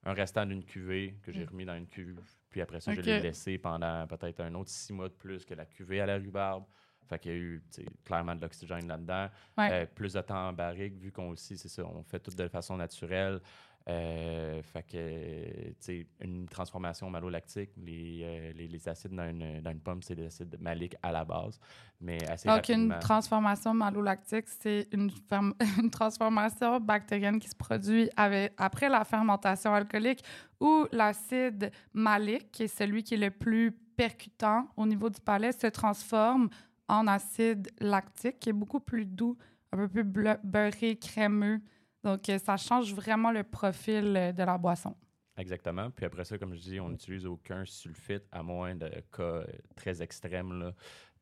un restant d'une cuvée que j'ai Mm. remis dans une cuve. Puis après ça, je l'ai laissé pendant peut-être un autre six mois de plus que la cuvée à la rhubarbe. Fait qu'il y a eu clairement de l'oxygène là-dedans. Ouais. Euh, plus de temps en barrique, vu qu'on aussi, c'est ça, on fait tout de façon naturelle. Euh, fait que, tu sais, une transformation malolactique, les, euh, les, les acides dans une, dans une pomme, c'est des acides maliques à la base, mais assez Donc, une transformation malolactique, c'est une, une transformation bactérienne qui se produit avec- après la fermentation alcoolique où l'acide malique, qui est celui qui est le plus percutant au niveau du palais, se transforme en acide lactique, qui est beaucoup plus doux, un peu plus beurré, crémeux. Donc, euh, ça change vraiment le profil euh, de la boisson. Exactement. Puis après ça, comme je dis, on n'utilise aucun sulfite, à moins de cas euh, très extrêmes, là,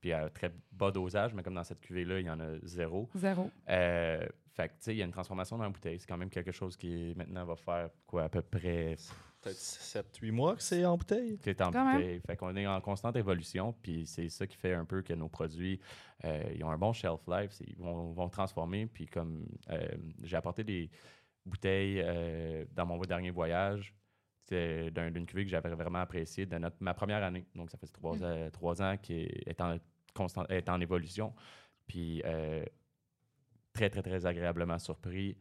puis à très bas dosage, mais comme dans cette cuvée-là, il y en a zéro. Zéro. Euh, fait que, tu sais, il y a une transformation dans la bouteille. C'est quand même quelque chose qui, maintenant, va faire, quoi, à peu près Peut-être 7-8 mois que c'est en bouteille. qui est en Quand même. bouteille. Fait qu'on est en constante évolution, puis c'est ça qui fait un peu que nos produits, euh, ils ont un bon shelf life, c'est- ils vont, vont transformer, puis comme euh, j'ai apporté des, bouteille euh, dans mon dernier voyage. C'était d'un- d'une cuvée que j'avais vraiment appréciée de notre, ma première année. Donc, ça fait trois, Mm. euh, trois ans qui est, en, constant, est en évolution. Puis, euh, très, très, très agréablement surpris.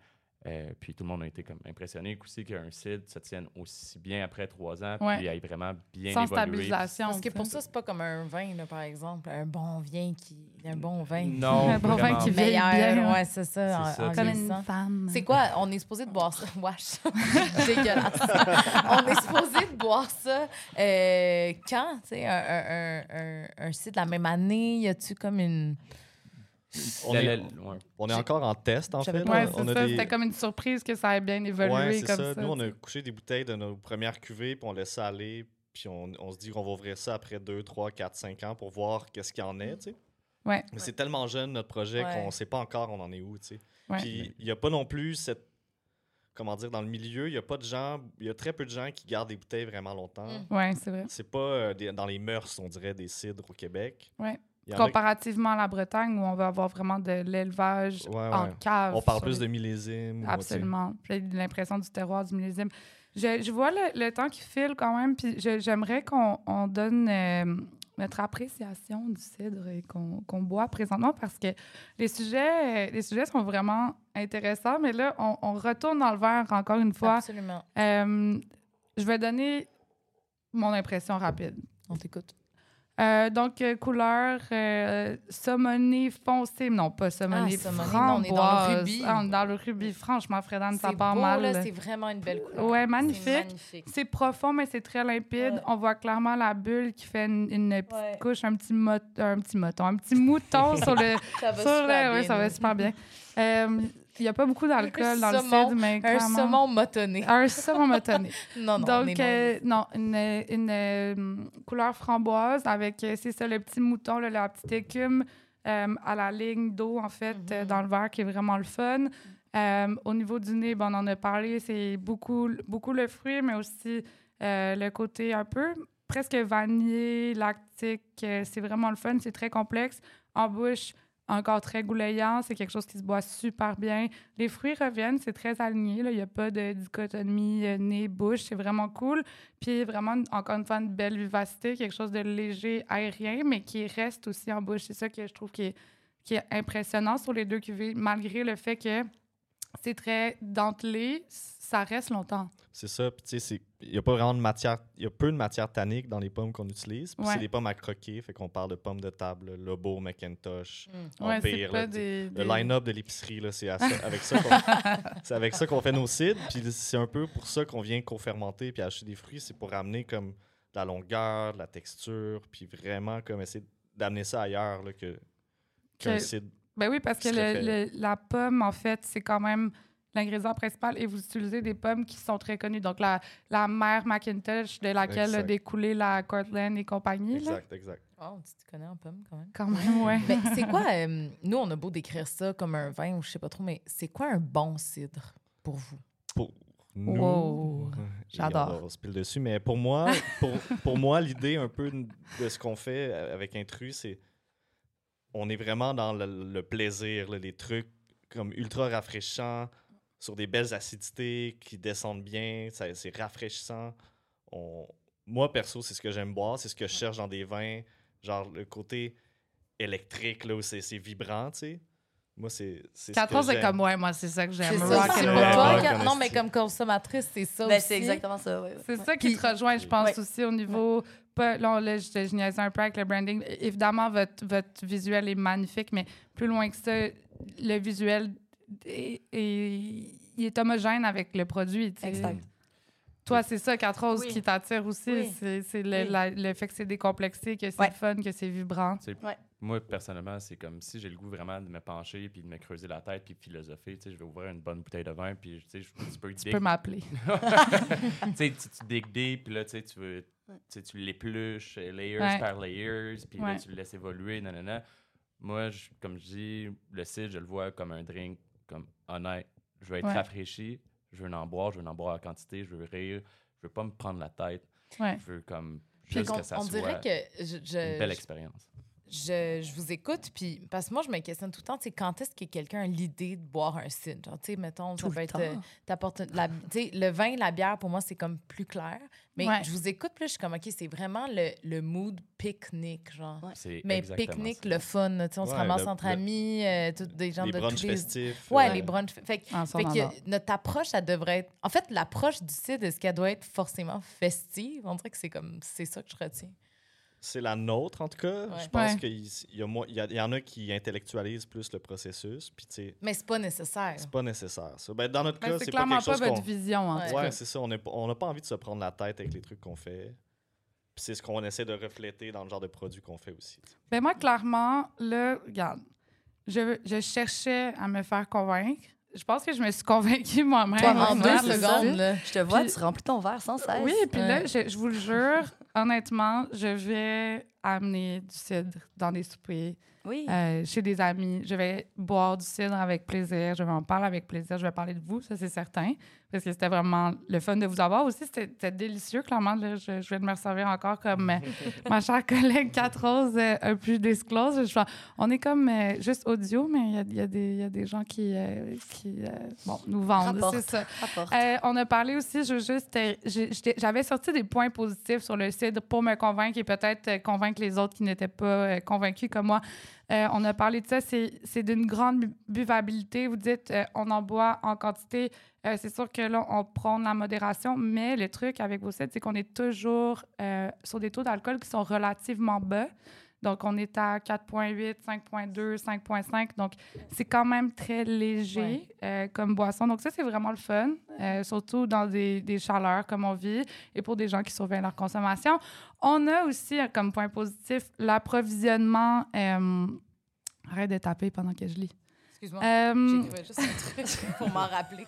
Euh, puis tout le monde a été comme impressionné aussi qu'un cidre se tienne aussi bien après trois ans, Ouais. puis ait vraiment bien Sans évolué. stabilisation. Parce que pour ça, c'est pas comme un vin, là, par exemple. Un bon vin qui. Un bon vin. Non, Un bon vin qui Meilleur. bien. Ouais, c'est ça. C'est en- ça, en Comme une femme. C'est quoi? On est supposé de boire ça? Wesh. Dégueulasse. On est supposé de boire ça euh, quand? Tu sais, un, un, un, un, un site la même année? Y a-tu comme une. On La- est, la- ouais. on est encore en test, en fait. Ouais, des- C'était comme une surprise que ça ait bien évolué Ouais, comme ça. ça. Nous, on a couché des bouteilles de nos premières cuvées, puis on laisse ça aller. Puis on, on se dit qu'on va ouvrir ça après 2, 3, 4, 5 ans pour voir qu'est-ce qu'il y en est, tu sais. Ouais. Mais c'est tellement jeune, notre projet, Ouais. qu'on ne sait pas encore on en est où, tu sais. Ouais. Puis il n'y a pas non plus cette... Comment dire, dans le milieu, il y a pas de gens... Il y a très peu de gens qui gardent des bouteilles vraiment longtemps. Mm. C'est vrai. C'est pas euh, des- dans les mœurs, on dirait, des cidres au Québec. Ouais. Comparativement à la Bretagne, où on va avoir vraiment de l'élevage Ouais, en cave. On parle plus les- de sais. Absolument. J'ai l'impression du terroir, du millésime. Je, je vois le, le temps qui file quand même, puis j'aimerais qu'on on donne euh, notre appréciation du cidre et qu'on boit présentement parce que les sujets, les sujets sont vraiment intéressants, mais là, on, on retourne dans le verre encore une fois. Absolument. Euh, je vais donner mon impression rapide. On t'écoute. Euh, donc, euh, couleur euh, saumonée foncé. Non, pas saumonée, Ah, saumonée, framboise. non, on est dans le rubis. Ah, on est dans le rubis. Franchement, Fredane, ça part beau, mal. C'est vraiment une belle couleur. Ouais, magnifique. C'est profond, mais c'est très limpide. Ouais. On voit clairement la bulle qui fait une, une petite Ouais. couche, un petit, mot- un petit moton, un petit mouton sur le. Ça va sur super le- bien. ouais, ça va super bien. Euh, Il n'y a pas beaucoup d'alcool dans le cidre, mais Un saumon motonné. Un saumon motonné. Non, non, Donc, euh, non, une, une, euh, couleur framboise avec, euh, c'est ça, le petit mouton, là, la petite écume euh, à la ligne d'eau, en fait, Mhm. dans le verre, qui est vraiment le fun. Au niveau du nez, ben, on en a parlé, c'est beaucoup, beaucoup le fruit, mais aussi le côté un peu presque vanillé, lactique. c'est vraiment le fun, c'est très complexe. En bouche, encore très goulayant, c'est quelque chose qui se boit super bien. Les fruits reviennent, c'est très aligné, là. il n'y a pas de dichotomie euh, nez-bouche, c'est vraiment cool. Puis vraiment, encore une fois, une belle vivacité, quelque chose de léger, aérien, mais qui reste aussi en bouche. C'est ça que je trouve qui est, qui est impressionnant sur les deux cuvées, malgré le fait que c'est très dentelé, ça reste longtemps. C'est ça. Puis, tu sais, c'est- il n'y a pas vraiment de matière. Il y a peu de matière tannique dans les pommes qu'on utilise. Puis, Ouais. c'est des pommes à croquer. Fait qu'on parle de pommes de table, Lobo, Macintosh, Mm. Ouais, Empire. là, des, Le line-up de l'épicerie, là, c'est avec ça qu'on c'est avec ça qu'on fait nos cidres. Puis c'est un peu pour ça qu'on vient co-fermenter puis acheter des fruits. C'est pour ramener comme de la longueur, de la texture, puis vraiment comme essayer d'amener ça ailleurs là, que, qu'un Que- cidre. Ben oui, parce que le- le- la pomme, en fait, c'est quand même l'ingrédient principal et vous utilisez des pommes qui sont très connues. Donc, la, la mère Macintosh de laquelle a Exact. découlé la Cortland et compagnie. Là. Exact, exact. Oh, tu te connais en pomme quand même. Quand même, ouais. Mais c'est quoi, euh, nous, on a beau décrire ça comme un vin ou je sais pas trop, mais c'est quoi un bon cidre pour vous? Pour nous, Wow. J'adore. On se pile dessus. Mais pour moi, pour, pour moi l'idée un peu de ce qu'on fait avec Intrus, c'est on est vraiment dans le, le plaisir, là, les trucs comme ultra rafraîchissants, sur des belles acidités qui descendent bien, ça- c'est rafraîchissant. On- Moi, perso, c'est ce que j'aime boire, c'est ce que je cherche dans des vins, genre le côté électrique, là, où c'est vibrant, tu sais. Moi, c'est c'est ce que 14 est j'aime. comme, ouais, moi, c'est ça que j'aime. C'est c'est Non, mais comme consommatrice, c'est ça Ben, aussi. c'est exactement ça, oui. C'est Ouais. ça qui te rejoint, je pense, Ouais. aussi au niveau. Pas, là, là, je, je niaisais un peu avec le branding. Évidemment, votre, votre visuel est magnifique, mais plus loin que ça, le visuel est, est- il est homogène avec le produit. tu sais. Exact. Toi, c'est ça, 4 roses Oui. qui t'attire aussi. Oui. C'est c'est le, le fait que c'est décomplexé, que c'est fun, que c'est vibrant. Moi, personnellement, c'est comme si j'ai le goût vraiment de me pencher puis de me creuser la tête puis de philosopher. Tu sais, je vais ouvrir une bonne bouteille de vin puis tu sais, je- tu peux Tu dig- peux m'appeler. tu sais, tu, tu dig deep, puis là, tu sais, tu veux- tu sais, tu l'épluches euh, layers Ouais. par layers, puis là, tu le laisses évoluer, nanana. Moi, je- comme je dis, le cidre, je le vois comme un drink, comme honnête. Je veux être Ouais. rafraîchi, je veux en boire, je veux en boire en quantité, je veux rire, je veux pas me prendre la tête, Ouais. je veux comme juste que ça on soit dirait que je, je- une belle je- expérience. Je, je vous écoute, puis parce que moi, je me questionne tout le temps, c'est quand est-ce que quelqu'un a l'idée de boire un cidre? Genre, tu sais, mettons, Tout ça peut le être. euh, t'apportes la- tu sais, le vin, la bière, pour moi, c'est comme plus clair. Mais Ouais. je vous écoute, puis là, je suis comme, OK, c'est vraiment le, le mood pique-nique, genre. Ouais. C'est Mais pique-nique, le fun, tu sais, on se ramasse le- entre le- amis, euh, tous des gens les de brunchs tous les... festifs. Ouais, les brunchs. Fait, que- Ah, fait que notre approche, ça devrait être. En fait, l'approche du site, est-ce qu'elle doit être forcément festive? On dirait que c'est comme. C'est ça que je retiens. C'est la nôtre, en tout cas. Ouais. Je pense Ouais. qu'il il y, a mo- il y, a- il y en a qui intellectualisent plus le processus. Puis, tu sais, Mais c'est pas nécessaire. c'est pas nécessaire. Ça. Ben, dans notre Ben, cas, c'est c'est pas clairement quelque pas chose votre qu'on... vision, en Ouais. tout cas. c'est ça. On n'est pas- on n'a pas envie de se prendre la tête avec les trucs qu'on fait. Puis c'est ce qu'on essaie de refléter dans le genre de produit qu'on fait aussi. Ben moi, clairement, là, regarde, je, je cherchais à me faire convaincre. Je pense que je me suis convaincue moi-même. En en deux secondes, là. Je te vois, Puis- tu remplis ton verre sans cesse. Oui, puis Ouais. là, je, je vous le jure, honnêtement, je vais amener du cidre dans des Oui. euh, chez des amis. Je vais boire du cidre avec plaisir. Je vais en parler avec plaisir. Je vais parler de vous, ça, c'est certain. Parce que c'était vraiment le fun de vous avoir aussi. C'était délicieux, clairement. Là, je, je vais me resservir encore comme euh, ma chère collègue 4 Rose euh, a pu disclose. Je, on est comme euh, juste audio, mais il y a, y des- il y a des gens qui, qui bon, nous vendent. C'est ça. On a parlé aussi, je juste, j'avais sorti des points positifs sur le cidre pour me convaincre et peut-être convaincre les autres qui n'étaient pas convaincus comme moi. Euh, on a parlé de ça, c'est d'une grande bu- buvabilité. Vous dites, euh, on en boit en quantité. Euh, c'est sûr que là, on prône la modération, mais le truc avec vos cidres, c'est qu'on est toujours sur des taux d'alcool qui sont relativement bas. Donc, on est à 4,8, 5,2, 5,5. Donc, c'est quand même très léger Ouais. euh, comme boisson. Donc, ça, c'est vraiment le fun, euh, surtout dans des, des chaleurs comme on vit et pour des gens qui surveillent leur consommation. On a aussi euh, comme point positif l'approvisionnement. euh, arrête de taper pendant que je lis. Excuse-moi. Euh, J'écrivais juste un truc pour m'en rappeler.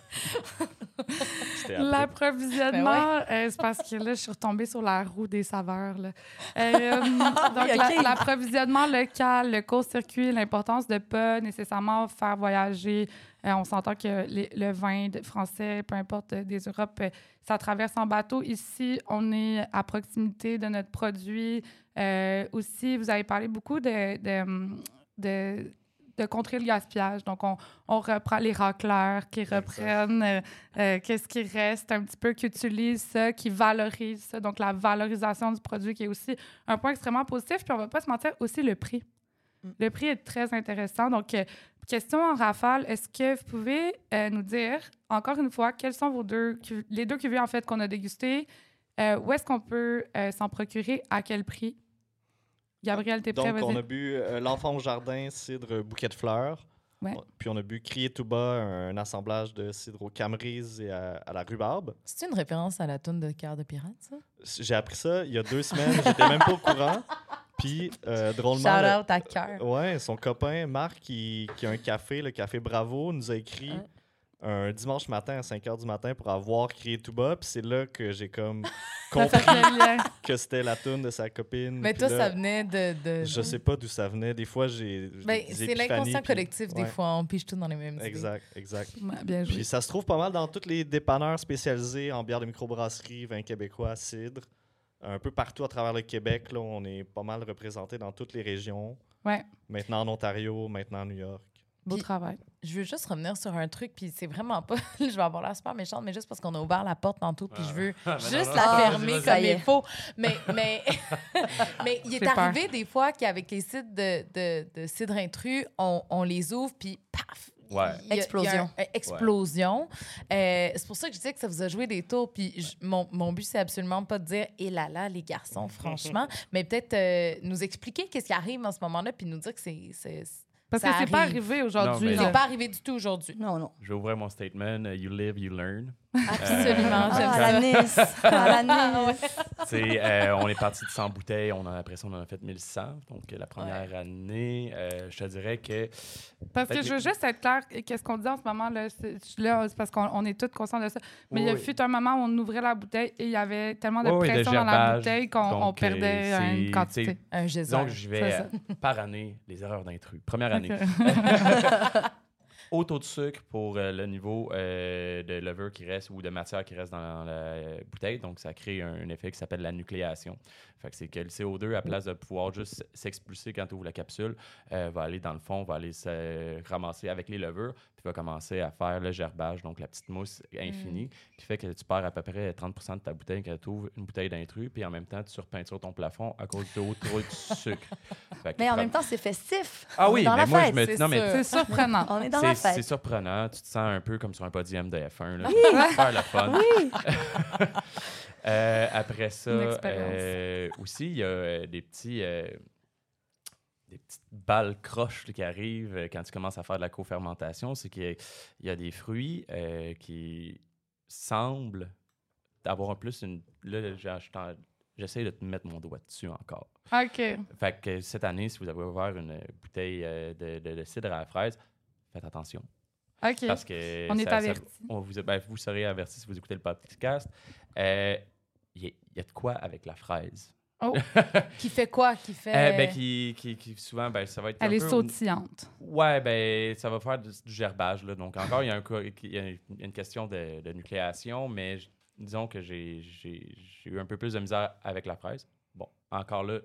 L'approvisionnement, euh, c'est parce que là, je suis retombée sur la roue des saveurs. là. Euh, donc, la- l'approvisionnement local, le court-circuit, l'importance de ne pas nécessairement faire voyager. Euh, on s'entend que les- le vin français, peu importe des Europes, ça traverse en bateau. Ici, on est à proximité de notre produit. Euh, aussi, vous avez parlé beaucoup de, de, de, de contrer le gaspillage. Donc, on, on reprend les racleurs qui reprennent euh, euh, qu'est-ce qui reste un petit peu, qui utilisent ça, qui valorisent ça. Donc, la valorisation du produit qui est aussi un point extrêmement positif. Puis, on va pas se mentir, aussi le prix. Mm. Le prix est très intéressant. Donc, euh, question en rafale, est-ce que vous pouvez nous dire, encore une fois, quels sont vos deux, les deux cuvées, en fait, qu'on a dégustées? Où est-ce qu'on peut s'en procurer? À quel prix? Gabriel, t'es prêt? Donc, on a bu euh, L'Enfant au jardin, cidre bouquet de fleurs. Ouais. Puis on a bu Crier tout bas, un assemblage de cidre au camerise et à, à la rhubarbe. C'est une référence à la toune de Cœur de Pirate, ça? J'ai appris ça il y a deux semaines, j'étais même pas au courant. Puis, euh, drôlement, le- Shout out à Cœur. Ouais, son copain Marc, qui, qui a un café, le Café Bravo, nous a écrit Ouais. Un dimanche matin à 5 h du matin pour avoir crié tout bas. Puis c'est là que j'ai comme compris que c'était la tune de sa copine. Mais toi, là, ça venait de. de... Je sais pas d'où ça venait. Des fois, j'ai. Ben, c'est l'inconscient collectif, des ouais. fois. On pige tout dans les mêmes idées. Exact, exact. Ouais, bien joué. Puis ça se trouve pas mal dans tous les dépanneurs spécialisés en bière de microbrasserie, vin québécois, cidre. Un peu partout à travers le Québec, là, on est pas mal représenté dans toutes les régions. Ouais, Maintenant en Ontario, maintenant à New York. Beau Puis- travail. Je veux juste revenir sur un truc, puis c'est vraiment pas. je vais avoir l'air super méchante, mais juste parce qu'on a ouvert la porte tantôt, puis je veux Ah, non, juste non, la fermer comme il faut. Mais, mais, mais il est peur. arrivé des fois qu'avec les sites de, de, de cidre intrus, on, on les ouvre, puis paf! y Ouais. a- il y a Explosion. un- un explosion. Euh, c'est pour ça que je disais que ça vous a joué des tours. Puis je- mon, mon but, c'est absolument pas de dire « Et là là, les garçons, franchement », mais peut-être euh, nous expliquer qu'est-ce qui arrive en ce moment-là, puis nous dire que c'est... Parce ça que c'est pas arrivé aujourd'hui. Non, mais c'est pas arrivé du tout aujourd'hui. Non, non. Je vais ouvrir mon statement. euh, You live, you learn. Absolument, j'aime Ah, ça. la Nice. Ah, la Nice. C'est, euh, on est parti de 100 bouteilles. On en, après ça, on en a fait 1100. Donc, euh, la première année, euh, je te dirais que Parce que que- je veux juste être claire, qu'est-ce qu'on dit en ce moment, là, c'est là, c'est parce qu'on on est tous conscients de ça. Mais Oui, il y a oui. fut un moment où on ouvrait la bouteille et il y avait tellement de Oui, oui, de pression dans la bouteille qu'on on Donc, euh, perdait une quantité. Un geyser. que je vais par année les erreurs d'intrus. Première année. Haut taux de sucre pour euh, le niveau euh, de lever qui reste ou de matière qui reste dans la bouteille. Donc, ça crée un, effet qui s'appelle la nucléation. C'est que le CO2, à place de pouvoir juste s'expulser quand tu ouvres la capsule, euh, va aller dans le fond, va aller se ramasser avec les levures, puis va commencer à faire le gerbage, donc la petite mousse infinie, qui fait que tu perds à peu près 30 de ta bouteille quand tu ouvres une bouteille d'intrus, puis en même temps, tu surpeintures ton plafond à cause de haut trop de sucre. Mais en même temps, c'est festif. Ah oui, mais la moi, je fête. me c'est non, mais. C'est surprenant. On est dans la c'est c'est fête. surprenant. Tu te sens un peu comme sur un podium de F1. Là. C'est super le fun. Euh, après ça, euh, aussi, il y a euh, des petits. euh, des petites balles croches qui arrivent euh, quand tu commences à faire de la co-fermentation, c'est qu'il y a- il y a des fruits euh, qui semblent avoir en plus une. Là, j'essaie de te mettre mon doigt dessus encore. OK. Fait que cette année, si vous avez ouvert une bouteille euh, de, de- de cidre à la fraise, faites attention. OK. Parce que On est ça- vous, ben, vous serez avertis si vous écoutez le podcast. Euh, y, il y a de quoi avec la fraise? Qui fait quoi? Qui fait. Euh, ben, qui, qui, qui souvent, ben, ça va être. un Elle est peu- sautillante. Ouais, ben, ça va faire du, du gerbage. Là. Donc, encore, il y, a un il y a une question de, de nucléation, mais disons que j'ai j'ai- j'ai eu un peu plus de misère avec la fraise. Bon, encore là,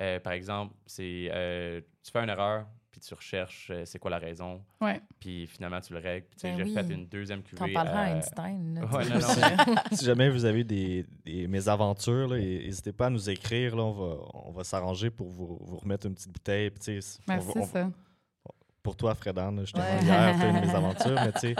euh, par exemple, c'est euh, tu fais une erreur, puis tu recherches euh, c'est quoi la raison, Ouais. puis finalement, tu le règles. Ben j'ai oui. fait une deuxième T'en cuvée. parleras à euh, Einstein. là, ouais, tu non, sais. non. si jamais vous avez des, des mésaventures, n'hésitez pas à nous écrire. Là, on va, on va s'arranger pour vous, vous remettre une petite bouteille. On Merci, va- on- ça. pour toi, Fredan, je te Ouais. vois hier, une mésaventure, mais tu sais,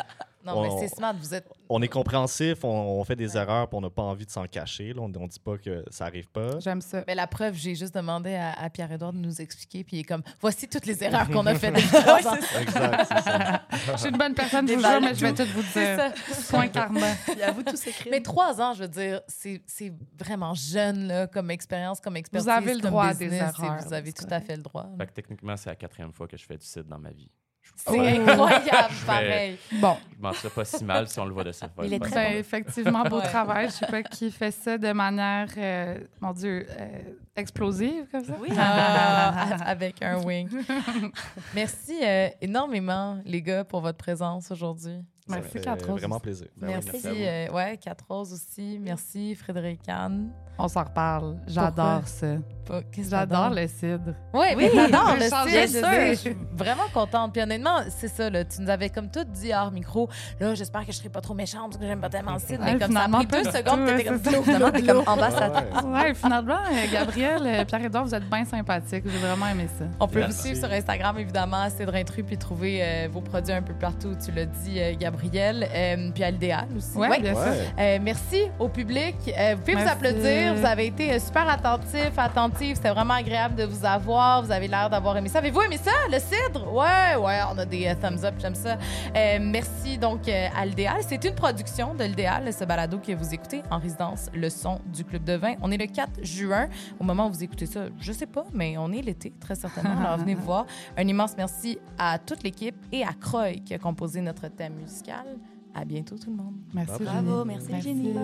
Non, mais On- c'est smart. Vous êtes. on est compréhensif, on, on fait des erreurs, puis on n'a pas envie de s'en cacher. Là, on ne dit pas que ça arrive pas. J'aime ça. Mais la preuve, j'ai juste demandé à, à Pierre-Édouard de nous expliquer, puis il est comme voici toutes les erreurs qu'on a faites. trois ans. Exact, c'est ça. Je suis une bonne personne, je vous jure, mais je vais tout. vous C'est dire. ça. Point karma. Puis à vous tous écrire. Mais trois ans, je veux dire, c'est c'est vraiment jeune là, comme expérience, comme expertise. avez le droit à des erreurs, Vous avez c'est tout à fait le droit. Fait que techniquement, c'est la quatrième fois que je fais du cidre dans ma vie. Je, C'est je incroyable, Je pareil. Bon, m'en serais pas si mal si on le voit de cette façon. Il est très ben, effectivement, beau travail. Je sais pas qui fait ça de manière, euh, mon Dieu, euh, explosive comme ça. Oui. Ah, avec un wing. Merci euh, énormément, les gars, pour votre présence aujourd'hui. Ça Merci, fait Quatre Roses. Vraiment plaisir. Ben oui, merci. vous. euh, ouais, Quatre Roses aussi. Merci, Frédéric Anne. On s'en reparle. J'adore ça. J'adore le cidre. Oui, Oui, j'adore le de Je suis vraiment contente. Puis honnêtement, c'est ça, là, tu nous avais comme tout dit hors micro. Là, j'espère que je serai pas trop méchante parce que j'aime pas tellement le style. Mais comme ça a pris deux secondes, t'étais comme ça. Finalement, t'es comme ambassadeur. Ouais. Ouais, finalement, euh, Gabriel, euh, Pierre-Édouard, vous êtes bien sympathiques. J'ai vraiment aimé ça. On peut vous suivre sur Instagram, évidemment, Cédre Intrus, puis trouver euh, vos produits un peu partout. Tu l'as dit, euh, Gabriel. Euh, puis à l'idéal aussi. Ouais, bien sûr. Ouais. Euh, merci au public. Euh, vous pouvez Merci. vous applaudir. Vous avez été super attentifs, attentifs. C'était vraiment agréable de vous avoir. Vous avez l'air d'avoir aimé ça. Avez-vous aimé ça, le cidre? Ouais, ouais, on a des thumbs up. J'aime ça. Euh, merci donc euh, à l'idéal. C'est une production de l'idéal, ce balado que vous écoutez en résidence Le Son du Club de Vin. On est le 4 juin. Au moment où vous écoutez ça, je sais pas, mais on est l'été, très certainement. Alors venez voir. Un immense merci à toute l'équipe et à Croy qui a composé notre thème musical. À bientôt, tout le monde. Merci, Bravo, Jenny. merci, Jenny.